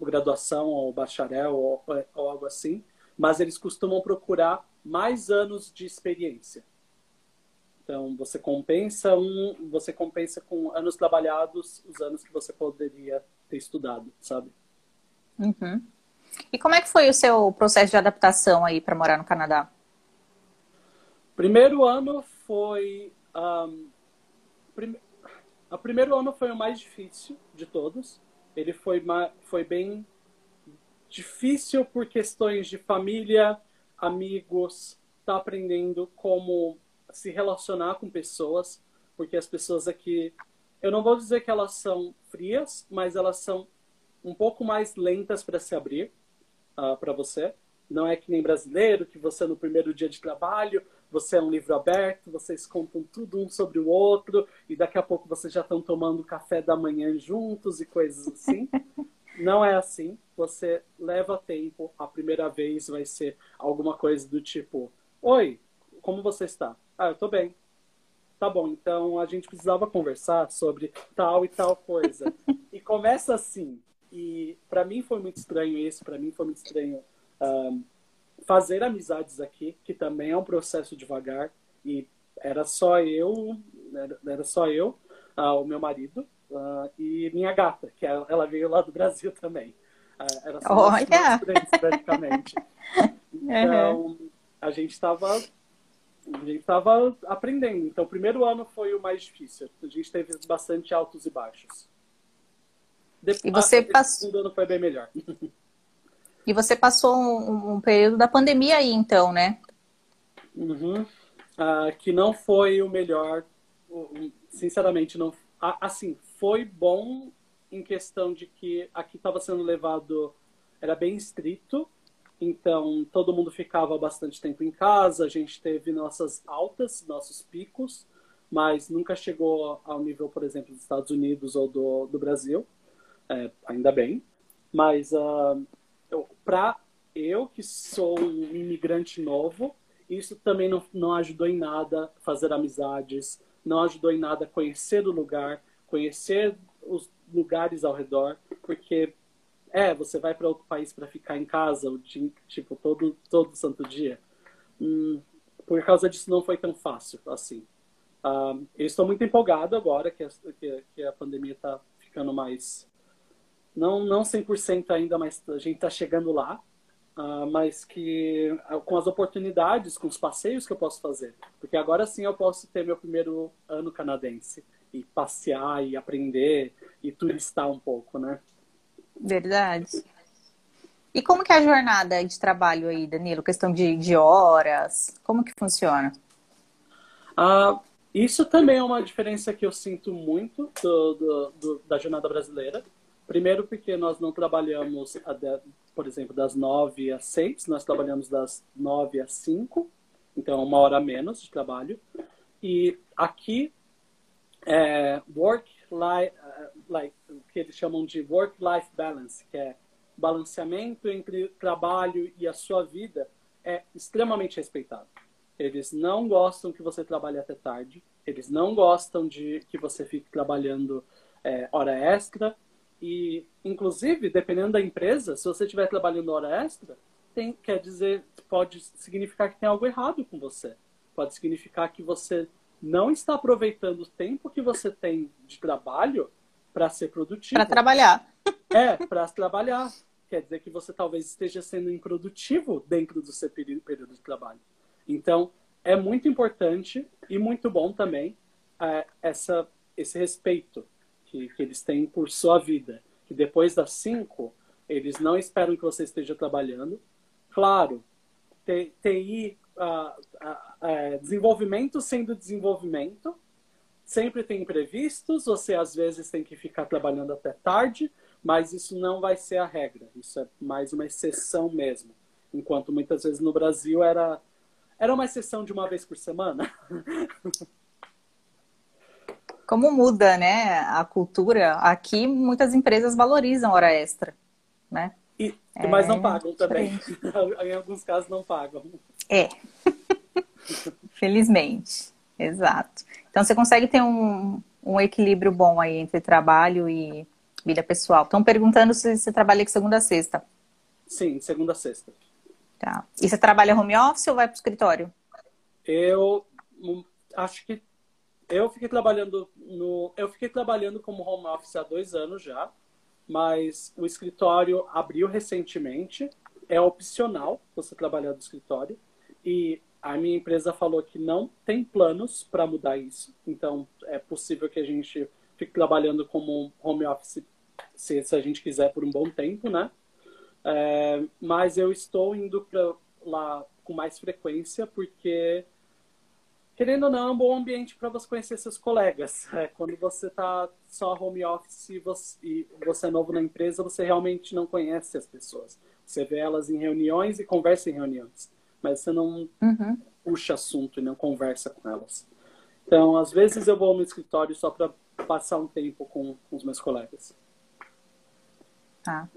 graduação ou bacharel ou, ou algo assim, mas eles costumam procurar mais anos de experiência. Então, você compensa um, você compensa com anos trabalhados os anos que você poderia ter estudado, sabe? Uhum. E como é que foi o seu processo de adaptação aí para morar no Canadá? Primeiro ano foi um, prim... o primeiro ano foi o mais difícil de todos. Ele foi foi bem difícil por questões de família, amigos, tá aprendendo como se relacionar com pessoas, porque as pessoas aqui, eu não vou dizer que elas são frias, mas elas são um pouco mais lentas para se abrir uh, ah, para você. Não é que nem brasileiro, que você no primeiro dia de trabalho, você é um livro aberto, vocês contam tudo um sobre o outro, e daqui a pouco vocês já estão tomando café da manhã juntos e coisas assim. Não é assim. Você leva tempo. A primeira vez vai ser alguma coisa do tipo: Oi, como você está? Ah, eu tô bem. Tá bom, então a gente precisava conversar sobre tal e tal coisa. e começa assim. E para mim foi muito estranho isso, para mim foi muito estranho um, fazer amizades aqui, que também é um processo devagar. E era só eu, era, era só eu, uh, o meu marido uh, e minha gata, que ela, ela, veio lá do Brasil também. Uh, era só Olha! Nós praticamente. Então, uhum. a gente estava a gente estava aprendendo. Então, o primeiro ano foi o mais difícil. A gente teve bastante altos e baixos. Depois, e você ah, passou... segundo ano foi bem melhor. E você passou um, um, período da pandemia aí, então, né? Uhum. Ah, que não foi o melhor. Sinceramente, não. Assim, foi bom em questão de que aqui estava sendo levado. Era bem estrito então, todo mundo ficava bastante tempo em casa, a gente teve nossas altas, nossos picos, mas nunca chegou ao nível, por exemplo, dos Estados Unidos ou do, do Brasil, é, ainda bem. Mas uh, para eu que sou um imigrante novo, isso também não, não ajudou em nada fazer amizades, não ajudou em nada conhecer o lugar, conhecer os lugares ao redor, porque é, você vai para outro país para ficar em casa, tipo, todo, todo santo dia. Hum, por causa disso não foi tão fácil assim. Uh, eu estou muito empolgado agora que a, que, que a pandemia está ficando mais. Não, não 100% ainda, mas a gente está chegando lá. Uh, mas que uh, com as oportunidades, com os passeios que eu posso fazer. Porque agora sim eu posso ter meu primeiro ano canadense e passear e aprender e turistar um pouco, né? Verdade. E como que é a jornada de trabalho aí, Danilo? Questão de, de horas, como que funciona? Ah, isso também é uma diferença que eu sinto muito do, do, do, da jornada brasileira. Primeiro porque nós não trabalhamos, por exemplo, das nove às seis, nós trabalhamos das nove às cinco, então uma hora menos de trabalho. E aqui, é, work life, like, o que eles chamam de work-life balance, que é balanceamento entre trabalho e a sua vida, é extremamente respeitado. Eles não gostam que você trabalhe até tarde, eles não gostam de que você fique trabalhando é, hora extra. E, inclusive, dependendo da empresa, se você estiver trabalhando hora extra, tem, quer dizer, pode significar que tem algo errado com você. Pode significar que você não está aproveitando o tempo que você tem de trabalho para ser produtivo. Para trabalhar. É, para trabalhar. Quer dizer que você talvez esteja sendo improdutivo dentro do seu período de trabalho. Então, é muito importante e muito bom também é, essa, esse respeito que, que eles têm por sua vida. Que depois das cinco, eles não esperam que você esteja trabalhando. Claro, TI, uh, uh, desenvolvimento sendo desenvolvimento, sempre tem imprevistos, você às vezes tem que ficar trabalhando até tarde, mas isso não vai ser a regra, isso é mais uma exceção mesmo. Enquanto muitas vezes no Brasil era era uma exceção de uma vez por semana. Como muda, né, a cultura? Aqui muitas empresas valorizam hora extra, né? E, é, mas não pagam também. em alguns casos não pagam. É. Felizmente. Exato. Então você consegue ter um, um equilíbrio bom aí entre trabalho e vida pessoal. Estão perguntando se você trabalha de segunda a sexta. Sim, segunda a sexta. Tá. E você trabalha home office ou vai para o escritório? Eu hum, acho que eu fiquei trabalhando no eu fiquei trabalhando como home office há dois anos já, mas o escritório abriu recentemente. É opcional você trabalhar do escritório e a minha empresa falou que não tem planos para mudar isso. Então é possível que a gente fique trabalhando como home office se, se a gente quiser por um bom tempo, né? É, mas eu estou indo para lá com mais frequência porque, querendo ou não, é um bom ambiente para você conhecer seus colegas. É, quando você está só home office e você, e você é novo na empresa, você realmente não conhece as pessoas. Você vê elas em reuniões e conversa em reuniões, mas você não uhum. puxa assunto e não conversa com elas. Então, às vezes eu vou no escritório só para passar um tempo com, com os meus colegas. Tá.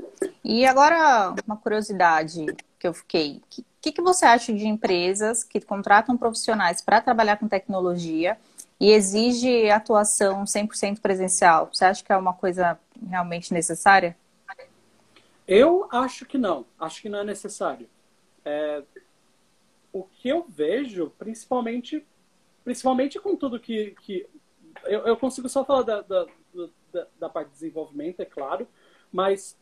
E agora, uma curiosidade que eu fiquei. Que, que, que você acha de empresas que contratam profissionais para trabalhar com tecnologia e exige atuação 100% presencial? Você acha que é uma coisa realmente necessária? Eu acho que não. Acho que não é necessário. É, o que eu vejo, principalmente, principalmente com tudo que. que eu, eu consigo só falar da, da, da, da parte de desenvolvimento, é claro, mas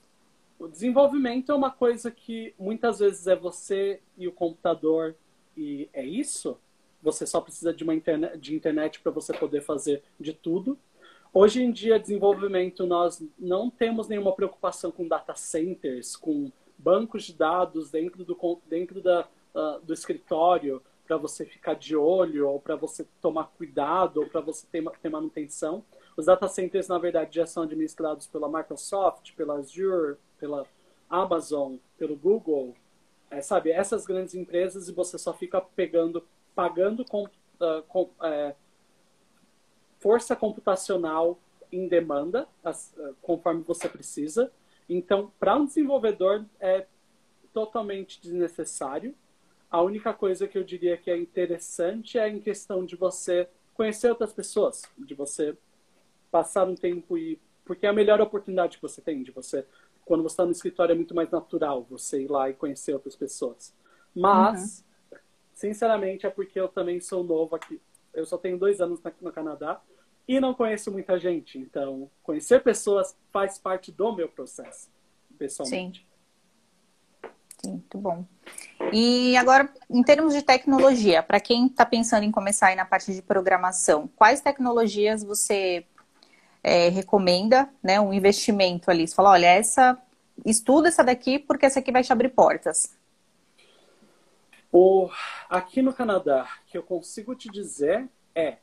o desenvolvimento é uma coisa que muitas vezes é você e o computador e é isso. Você só precisa de uma internet, de internet para você poder fazer de tudo. Hoje em dia, desenvolvimento, nós não temos nenhuma preocupação com data centers, com bancos de dados dentro do, dentro da, uh, do escritório para você ficar de olho, ou para você tomar cuidado, ou para você ter, ter manutenção. Os data centers, na verdade, já são administrados pela Microsoft, pela Azure, pela Amazon, pelo Google, é, sabe? Essas grandes empresas e você só fica pegando, pagando com, uh, com é, força computacional em demanda, as, uh, conforme você precisa. Então, para um desenvolvedor, é totalmente desnecessário. A única coisa que eu diria que é interessante é em questão de você conhecer outras pessoas, de você passar um tempo e porque é a melhor oportunidade que você tem de você quando você está no escritório é muito mais natural você ir lá e conhecer outras pessoas. Mas, uhum. sinceramente, é porque eu também sou novo aqui. Eu só tenho dois anos aqui no Canadá e não conheço muita gente. Então, conhecer pessoas faz parte do meu processo, pessoalmente. Sim. Sim, muito bom. E agora, em termos de tecnologia, para quem está pensando em começar aí na parte de programação, quais tecnologias você é, recomenda, né, um investimento ali? Você fala, olha, essa estuda essa daqui porque essa aqui vai te abrir portas. O, aqui no Canadá, que eu consigo te dizer é,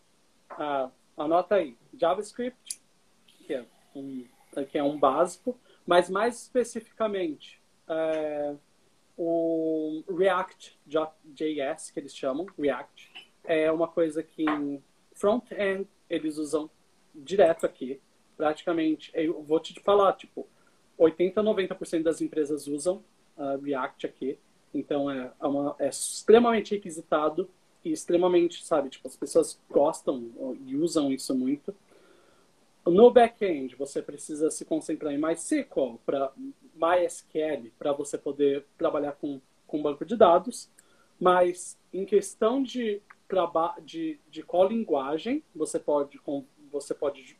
ah, anota aí, JavaScript, que é um, que é um básico, mas mais especificamente é, o React.js, que eles chamam, React, é uma coisa que em front-end eles usam direto aqui. Praticamente, eu vou te falar, tipo, 80, 90% das empresas usam uh, React aqui. Então, é, é, uma, é extremamente requisitado e extremamente, sabe, tipo, as pessoas gostam e usam isso muito. No back-end, você precisa se concentrar em MySQL, para MySQL, para você poder trabalhar com, com banco de dados. Mas em questão de, de, de qual linguagem você pode, você pode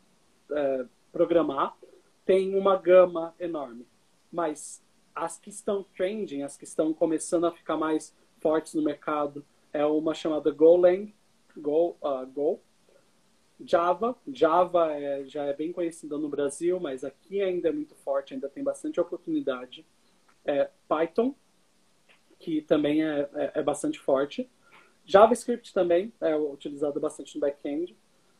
é, programar, tem uma gama enorme. Mas as que estão trending, as que estão começando a ficar mais fortes no mercado, é uma chamada Golang, Go, uh, Go Java. Java é, já é bem conhecida no Brasil, mas aqui ainda é muito forte, ainda tem bastante oportunidade. É, Python, que também é, é, é, bastante forte. JavaScript também é utilizado bastante no back-end.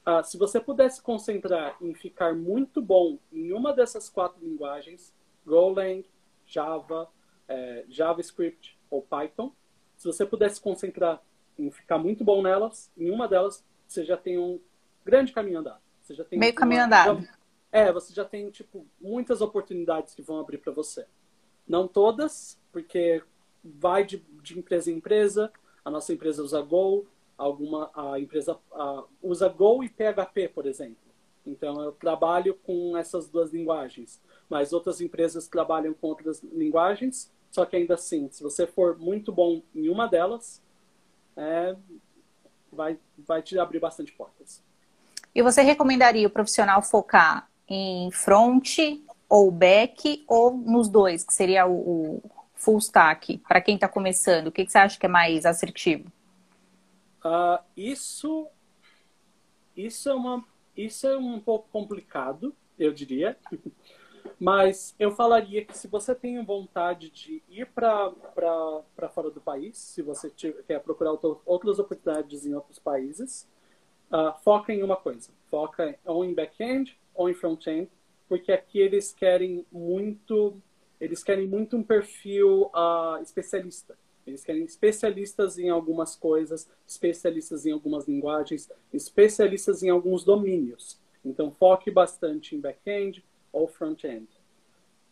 Uh, se você pudesse concentrar em ficar muito bom em uma dessas quatro linguagens, Golang, Java, é, JavaScript ou Python, se você pudesse concentrar em ficar muito bom nelas, em uma delas, você já tem um grande caminho andado. Você já tem Meio uma, caminho andado. Já, é, você já tem tipo muitas oportunidades que vão abrir para você. Não todas, porque vai de, de, empresa em empresa. A nossa empresa usa Go, alguma a empresa a, usa Go e PHP, por exemplo. Então eu trabalho com essas duas linguagens, mas outras empresas trabalham com outras linguagens. Só que ainda assim, se você for muito bom em uma delas, é, vai, vai te abrir bastante portas. E você recomendaria o profissional focar em front ou back ou nos dois, que seria o, o full stack, para quem está começando? O que, que, você acha que é mais assertivo? Uh, isso, isso, é uma, isso é um pouco complicado, eu diria. Mas eu falaria que se você tem vontade de ir para fora do país, se você quer procurar outras oportunidades em outros países, uh, foca em uma coisa. Foca ou em back-end ou em front-end, porque aqui eles querem muito, eles querem muito um perfil uh, especialista. Eles querem especialistas em algumas coisas, especialistas em algumas linguagens, especialistas em alguns domínios. Então, foque bastante em back-end ou front-end.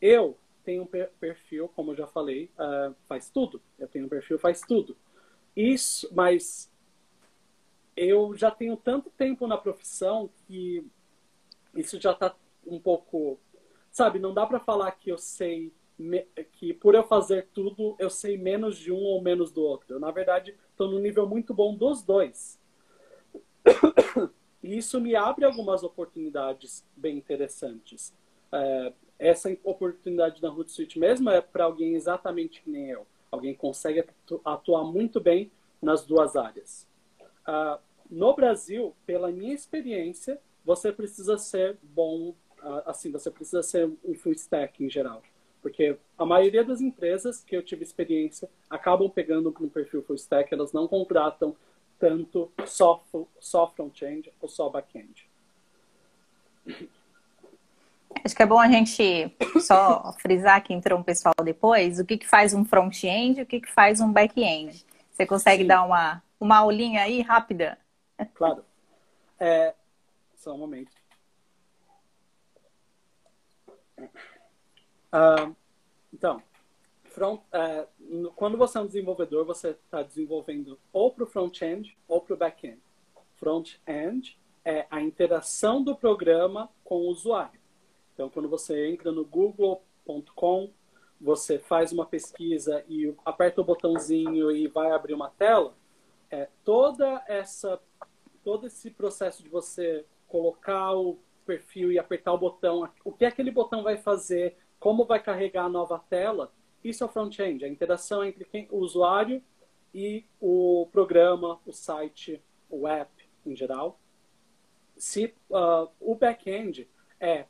Eu tenho um perfil, como eu já falei, uh, faz tudo. Eu tenho um perfil faz tudo. Isso, mas eu já tenho tanto tempo na profissão que isso já está um pouco, sabe, não dá para falar que eu sei que por eu fazer tudo eu sei menos de um ou menos do outro. Eu, na verdade, estou no nível muito bom dos dois. E isso me abre algumas oportunidades bem interessantes. É, essa oportunidade da Hootsuite mesmo é para alguém exatamente que nem eu. Alguém consegue atuar muito bem nas duas áreas. Uh, no Brasil, pela minha experiência, você precisa ser bom, uh, assim, você precisa ser um full stack em geral. Porque a maioria das empresas que eu tive experiência acabam pegando um perfil full stack, elas não contratam tanto só, só front-end ou só back-end. Acho que é bom a gente só frisar que entrou um pessoal depois, o que, que faz um front-end e o que, que faz um back-end. Você consegue Sim. dar uma, uma aulinha aí rápida? Claro. É, só um momento. Uh, então, front, é, quando você é um desenvolvedor, você está desenvolvendo ou para o front-end ou para o back-end. Front-end é a interação do programa com o usuário. Então, quando você entra no google.com, você faz uma pesquisa e aperta o botãozinho e vai abrir uma tela, é, toda essa, todo esse processo de você colocar o perfil e apertar o botão, o que aquele botão vai fazer, como vai carregar a nova tela, isso é o front-end, a interação entre quem, o usuário e o programa, o site, o app em geral. Se uh, o back-end é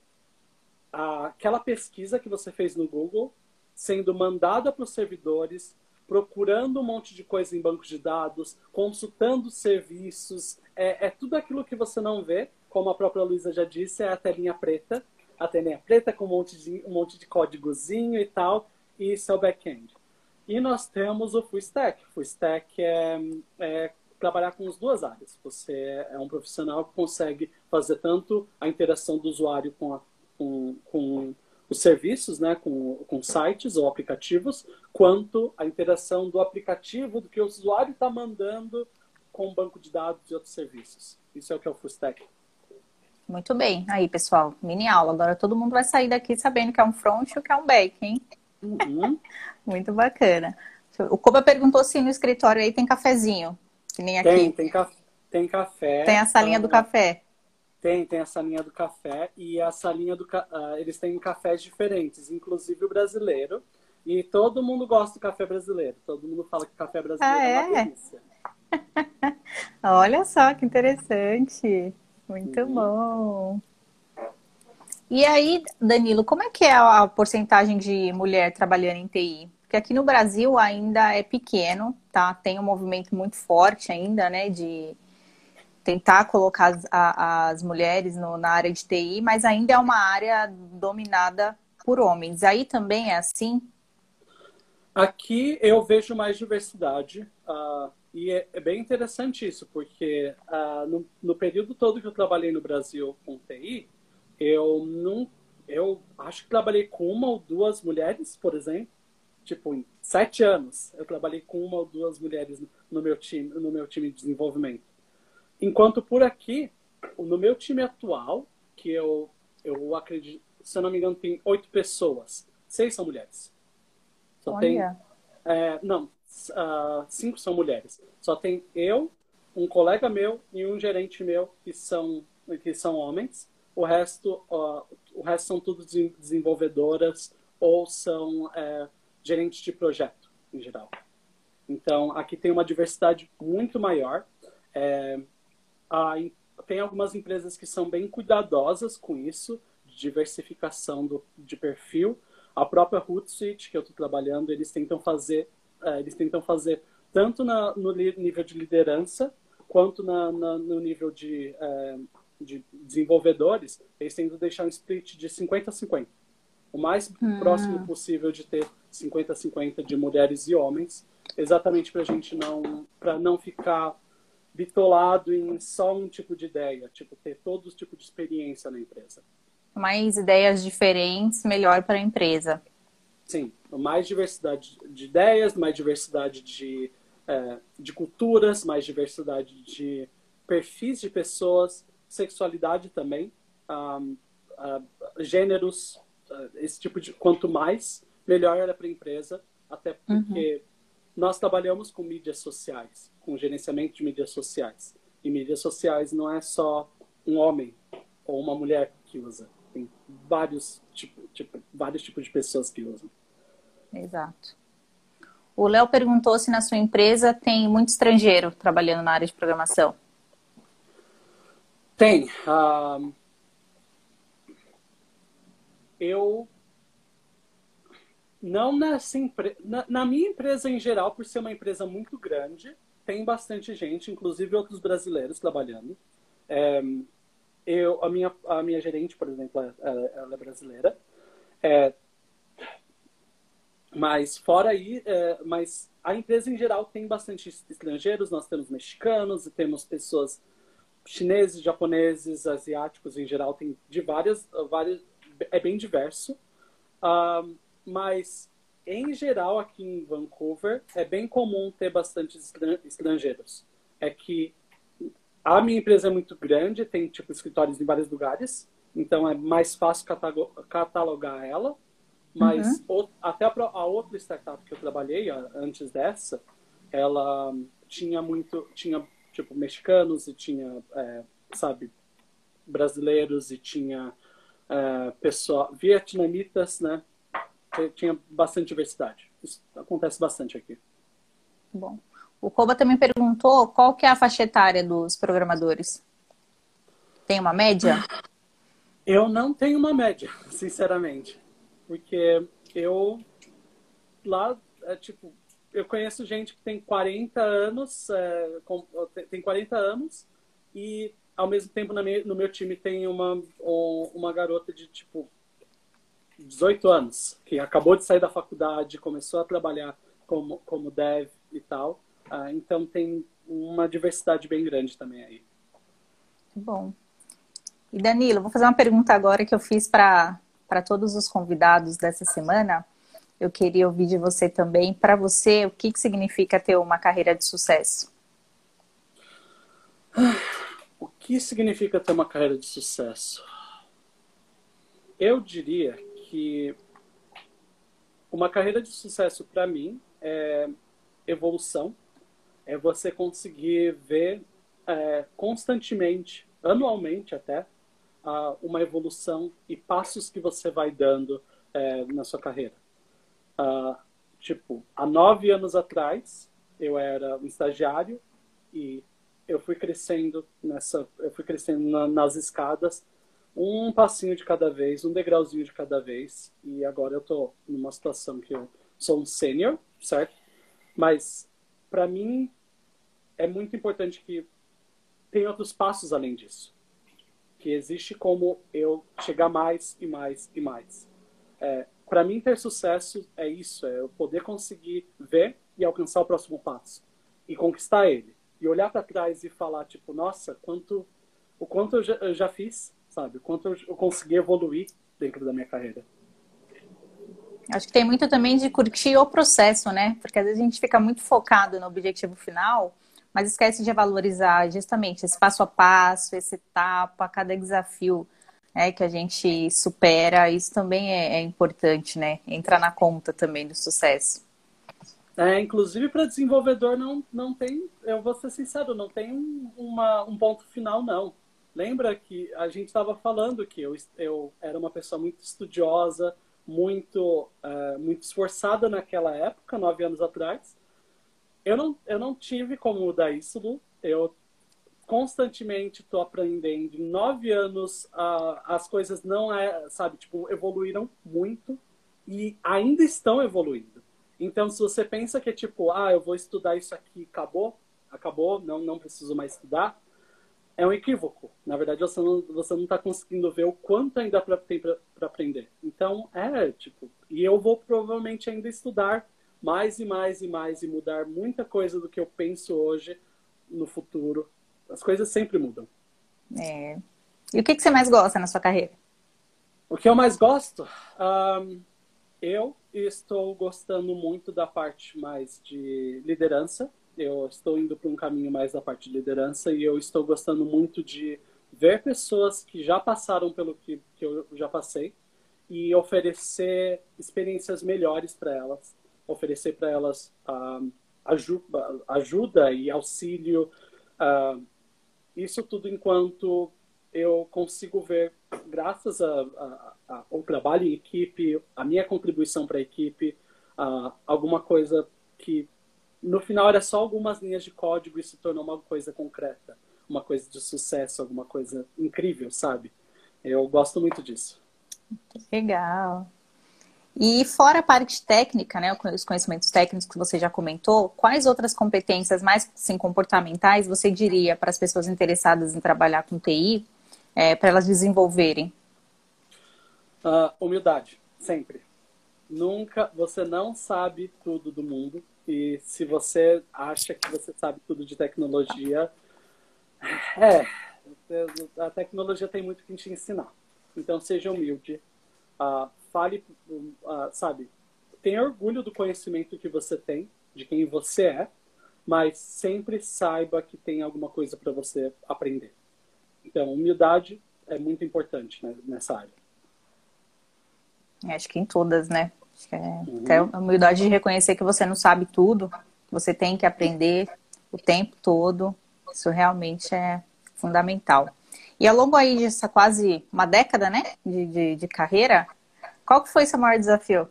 aquela pesquisa que você fez no Google sendo mandada para os servidores, procurando um monte de coisa em bancos de dados, consultando serviços, é, é tudo aquilo que você não vê, como a própria Luísa já disse, é a telinha preta, a telinha preta com um monte de, um monte de códigozinho e tal, e isso é o back-end. E nós temos o full stack. Full stack é, é trabalhar com as duas áreas. Você é um profissional que consegue fazer tanto a interação do usuário com, a, com, com os serviços, né, com, com sites ou aplicativos, quanto a interação do aplicativo, do que o usuário está mandando com o banco de dados e outros serviços. Isso é o que é o Full Stack. Muito bem. Aí, pessoal, mini aula. Agora todo mundo vai sair daqui sabendo que é um front e o que é um back, hein? Uhum. Muito bacana. O Koba perguntou se no escritório aí tem cafezinho. Que nem aqui. Tem, tem, café. Tem, café, tem a salinha do café. Tem, tem a salinha do café e a salinha do uh, eles têm cafés diferentes, inclusive o brasileiro. E todo mundo gosta do café brasileiro. Todo mundo fala que café brasileiro ah, é? é uma delícia. Olha só que interessante. Muito uhum. bom. E aí, Danilo, como é que é a porcentagem de mulher trabalhando em TI? Porque aqui no Brasil ainda é pequeno, tá? Tem um movimento muito forte ainda, né, de tentar colocar as, a, as mulheres no, na área de TI, mas ainda é uma área dominada por homens. Aí também é assim? Aqui eu vejo mais diversidade uh, e é, é, bem interessante isso, porque uh, no, no, período todo que eu trabalhei no Brasil com TI, eu não, eu acho que trabalhei com uma ou duas mulheres, por exemplo, tipo em sete anos eu trabalhei com uma ou duas mulheres no meu time, no meu time de desenvolvimento. Enquanto por aqui, no meu time atual, que eu, eu acredito, se eu não me engano, tem oito pessoas. Seis são mulheres. Só Olha. tem. É, não, uh, cinco são mulheres. Só tem eu, um colega meu e um gerente meu que são, que são homens. O resto, uh, o resto são tudo desenvolvedoras ou são é, gerentes de projeto, em geral. Então, aqui tem uma diversidade muito maior. É, a, tem algumas empresas que são bem cuidadosas com isso, de diversificação do, de perfil. A própria Hootsuite, que eu estou trabalhando, eles tentam fazer, é, eles tentam fazer tanto na, no nível de liderança quanto na, na, no nível de, é, de desenvolvedores, eles tentam deixar um split de 50 a 50. O mais hum. próximo possível de ter 50 a 50 de mulheres e homens, exatamente para a gente não, para não ficar bitolado em só um tipo de ideia, tipo, ter todos os tipos de experiência na empresa. Mais ideias diferentes, melhor para a empresa. Sim, mais diversidade de ideias, mais diversidade de, é, de culturas, mais diversidade de perfis de pessoas, sexualidade também, um, uh, gêneros, uh, esse tipo de. Quanto mais, melhor era para a empresa, até porque. Uhum nós trabalhamos com mídias sociais, com gerenciamento de mídias sociais. E mídias sociais não é só um homem ou uma mulher que usa. Tem vários, tipo, tipo, vários tipos de pessoas que usam. Exato. O Léo perguntou se na sua empresa tem muito estrangeiro trabalhando na área de programação. Tem. Uh, eu não nessa empre... na, na minha empresa em geral, por ser uma empresa muito grande, tem bastante gente, inclusive outros brasileiros trabalhando. É, eu, a, minha, a minha gerente, por exemplo, ela, ela é brasileira. É, mas fora aí, é, mas a empresa em geral tem bastante estrangeiros. Nós temos mexicanos e temos pessoas chineses, japoneses, asiáticos em geral. Tem de várias, várias é bem diverso. Um, mas em geral, aqui em Vancouver, é bem comum ter bastante estrangeiros. É que a minha empresa é muito grande, tem tipo escritórios em vários lugares, então é mais fácil catalogar ela. Mas uhum. até a, outra startup que eu trabalhei antes dessa, ela tinha muito, tinha tipo mexicanos e tinha, é, sabe, brasileiros e tinha é, pessoal, vietnamitas, né? Tinha bastante diversidade. Isso acontece bastante aqui. Bom. O Koba também perguntou qual que é a faixa etária dos programadores. Tem uma média? Eu não tenho uma média, sinceramente. Porque eu lá, é, tipo, eu conheço gente que tem 40 anos, é, com, tem 40 anos, e ao mesmo tempo no meu time tem uma, uma garota de tipo 18 anos, que acabou de sair da faculdade, começou a trabalhar como, como dev e tal. Ah, então tem uma diversidade bem grande também aí. Bom. E Danilo, vou fazer uma pergunta agora que eu fiz para todos os convidados dessa semana. Eu queria ouvir de você também. Para você, o que, que significa ter uma carreira de sucesso? O que significa ter uma carreira de sucesso? Eu diria que uma carreira de sucesso para mim é evolução, é você conseguir ver é, constantemente, anualmente até, uma evolução e passos que você vai dando é, na sua carreira. Uh, tipo, há nove anos atrás, eu era um estagiário e eu fui crescendo nessa, eu fui crescendo na, nas escadas, um passinho de cada vez, um degrauzinho de cada vez, e agora eu tô numa situação que eu sou um sênior, certo? Mas para mim é muito importante que tem outros passos além disso. Que existe como eu chegar mais e mais e mais. É, para mim, ter sucesso é isso: é eu poder conseguir ver e alcançar o próximo passo e conquistar ele. E olhar para trás e falar, tipo, nossa, quanto, o quanto eu já, eu já fiz, sabe? O quanto eu, eu consegui evoluir dentro da minha carreira. Acho que tem muito também de curtir o processo, né? Porque às vezes a gente fica muito focado no objetivo final mas esquece de valorizar justamente esse passo a passo, essa etapa, cada desafio né, que a gente supera. Isso também é, é importante, né? Entrar na conta também do sucesso. É, inclusive para desenvolvedor não, não tem, eu vou ser sincero, não tem um, uma, um ponto final não. Lembra que a gente estava falando que eu, eu era uma pessoa muito estudiosa, muito, uh, muito esforçada naquela época, nove anos atrás, eu não, eu não tive como mudar isso, Lu. Eu constantemente estou aprendendo. Em nove anos, uh, as coisas não é, sabe, tipo, evoluíram muito e ainda estão evoluindo. Então, se você pensa que é tipo, ah, eu vou estudar isso aqui, acabou, acabou, não, não preciso mais estudar, é um equívoco. Na verdade, você não você não está conseguindo ver o quanto ainda pra, tem para aprender. Então, é tipo, e eu vou provavelmente ainda estudar mais e mais e mais e mudar muita coisa do que eu penso hoje no futuro. As coisas sempre mudam. É. E o que, que você mais gosta na sua carreira? O que eu mais gosto? Um, eu estou gostando muito da parte mais de liderança. Eu estou indo para um caminho mais da parte de liderança e eu estou gostando muito de ver pessoas que já passaram pelo que, que eu já passei e oferecer experiências melhores para elas oferecer para elas uh, ajuda, ajuda, e auxílio. Uh, isso tudo enquanto eu consigo ver, graças a, a, a, ao trabalho em equipe, a minha contribuição para a equipe, uh, alguma coisa que no final era só algumas linhas de código e se tornou uma coisa concreta, uma coisa de sucesso, alguma coisa incrível, sabe? Eu gosto muito disso. Legal. E fora a parte técnica, né, os conhecimentos técnicos que você já comentou, quais outras competências mais assim, comportamentais você diria para as pessoas interessadas em trabalhar com TI, é, para elas desenvolverem? Uh, humildade, sempre. Nunca, você não sabe tudo do mundo e se você acha que você sabe tudo de tecnologia, é, a tecnologia tem muito que te ensinar. Então seja humilde, uh, fale, uh, sabe, tenha orgulho do conhecimento que você tem, de quem você é, mas sempre saiba que tem alguma coisa para você aprender. Então, humildade é muito importante né, nessa área. Acho que em todas, né? Acho que é uhum. até a humildade de reconhecer que você não sabe tudo, que você tem que aprender o tempo todo. Isso realmente é fundamental. E ao longo aí dessa quase uma década, né, de, de, de carreira, qual que foi seu maior desafio?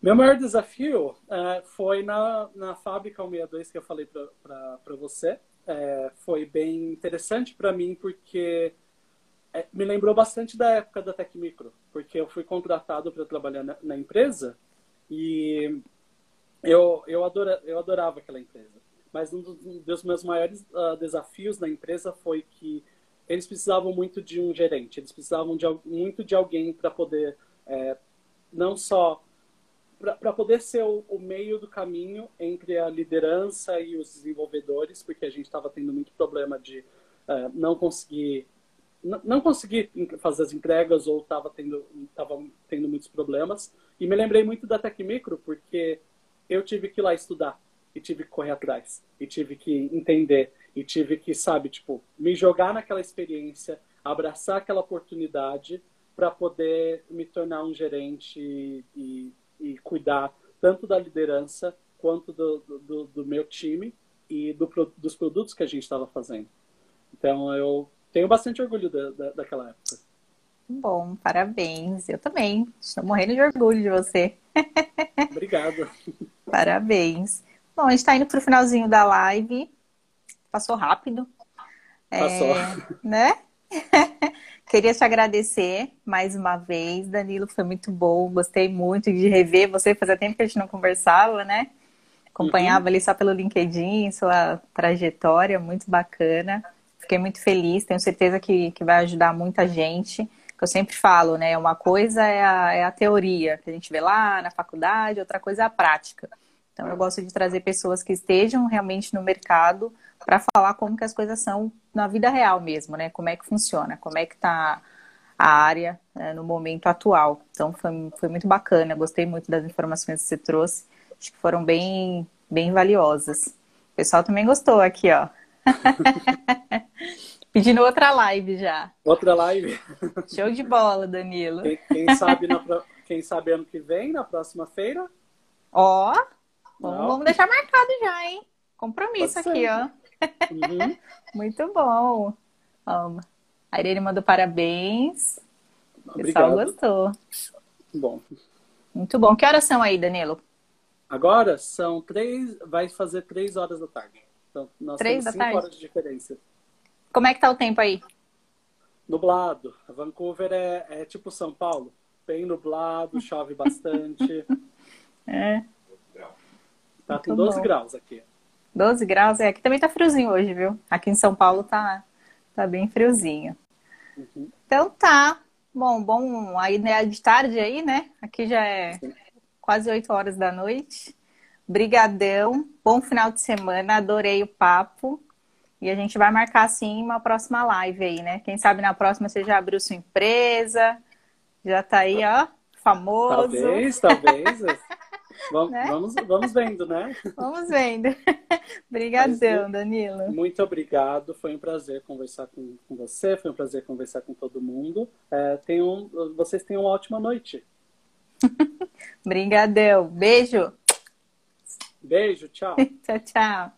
Meu maior desafio uh, foi na, na fábrica 162 que eu falei para você. É, foi bem interessante para mim porque é, me lembrou bastante da época da Tecmicro, porque eu fui contratado para trabalhar na, na, empresa e eu, eu, adora, eu adorava aquela empresa. Mas um dos, um dos meus maiores uh, desafios na empresa foi que eles precisavam muito de um gerente, eles precisavam de, muito de alguém para poder, é, não só para poder ser o, o, meio do caminho entre a liderança e os desenvolvedores, porque a gente estava tendo muito problema de uh, não conseguir não consegui fazer as entregas ou estava tendo, tava tendo muitos problemas. E me lembrei muito da Tecmicro, porque eu tive que ir lá estudar e tive que correr atrás e tive que entender e tive que, sabe, tipo, me jogar naquela experiência, abraçar aquela oportunidade para poder me tornar um gerente e, e, cuidar tanto da liderança quanto do, do, do meu time e do, dos produtos que a gente estava fazendo. Então, eu tenho bastante orgulho da, da, daquela época. Bom, parabéns. Eu também. Estou morrendo de orgulho de você. Obrigado. Parabéns. Bom, a gente está indo para o finalzinho da live. Passou rápido. Passou. É, né? Queria te agradecer mais uma vez, Danilo. Foi muito bom. Gostei muito de rever você. Fazia tempo que a gente não conversava, né? Acompanhava uhum. ali só pelo LinkedIn, sua trajetória, muito bacana. Fiquei muito feliz, tenho certeza que, que vai ajudar muita gente. Que eu sempre falo, né? Uma coisa é a, é a teoria que a gente vê lá na faculdade, outra coisa é a prática. Então eu gosto de trazer pessoas que estejam realmente no mercado para falar como que as coisas são na vida real mesmo, né? Como é que funciona, como é que está a área né, no momento atual. Então foi, foi muito bacana, gostei muito das informações que você trouxe, acho que foram bem, bem valiosas. O pessoal também gostou aqui, ó. Pedindo outra live já. Outra live? Show de bola, Danilo. Quem, quem sabe, na, quem sabe ano que vem, na próxima feira? Ó, vamos, vamos deixar marcado já, hein? Compromisso aqui, ó. Uhum. Muito bom. Amo. A Irene mandou parabéns. O pessoal gostou. Bom. Muito bom. Que horas são aí, Danilo? Agora são três, vai fazer três horas da tarde. Então, nós Três temos cinco tarde. horas de diferença. Como é que tá o tempo aí? Nublado. Vancouver é, é tipo São Paulo. Bem nublado, chove bastante. É. Tá com 12 bom. graus aqui. 12 graus? É, aqui também tá friozinho hoje, viu? Aqui em São Paulo tá, tá bem friozinho. Uhum. Então tá. Bom, bom, aí né, de tarde aí, né? Aqui já é Sim. quase 8 horas da noite. Brigadão, bom final de semana, adorei o papo. E a gente vai marcar, sim, uma próxima live aí, né? Quem sabe na próxima você já abriu sua empresa, já tá aí, ó, famoso. Talvez, talvez. Vamos, né? vamos, vamos vendo, né? Vamos vendo. Obrigadão, Danilo. Muito obrigado, foi um prazer conversar com, com você, foi um prazer conversar com todo mundo. É, tenham, vocês tenham uma ótima noite. Obrigadão, beijo. Beijo, tchau. tchau, tchau.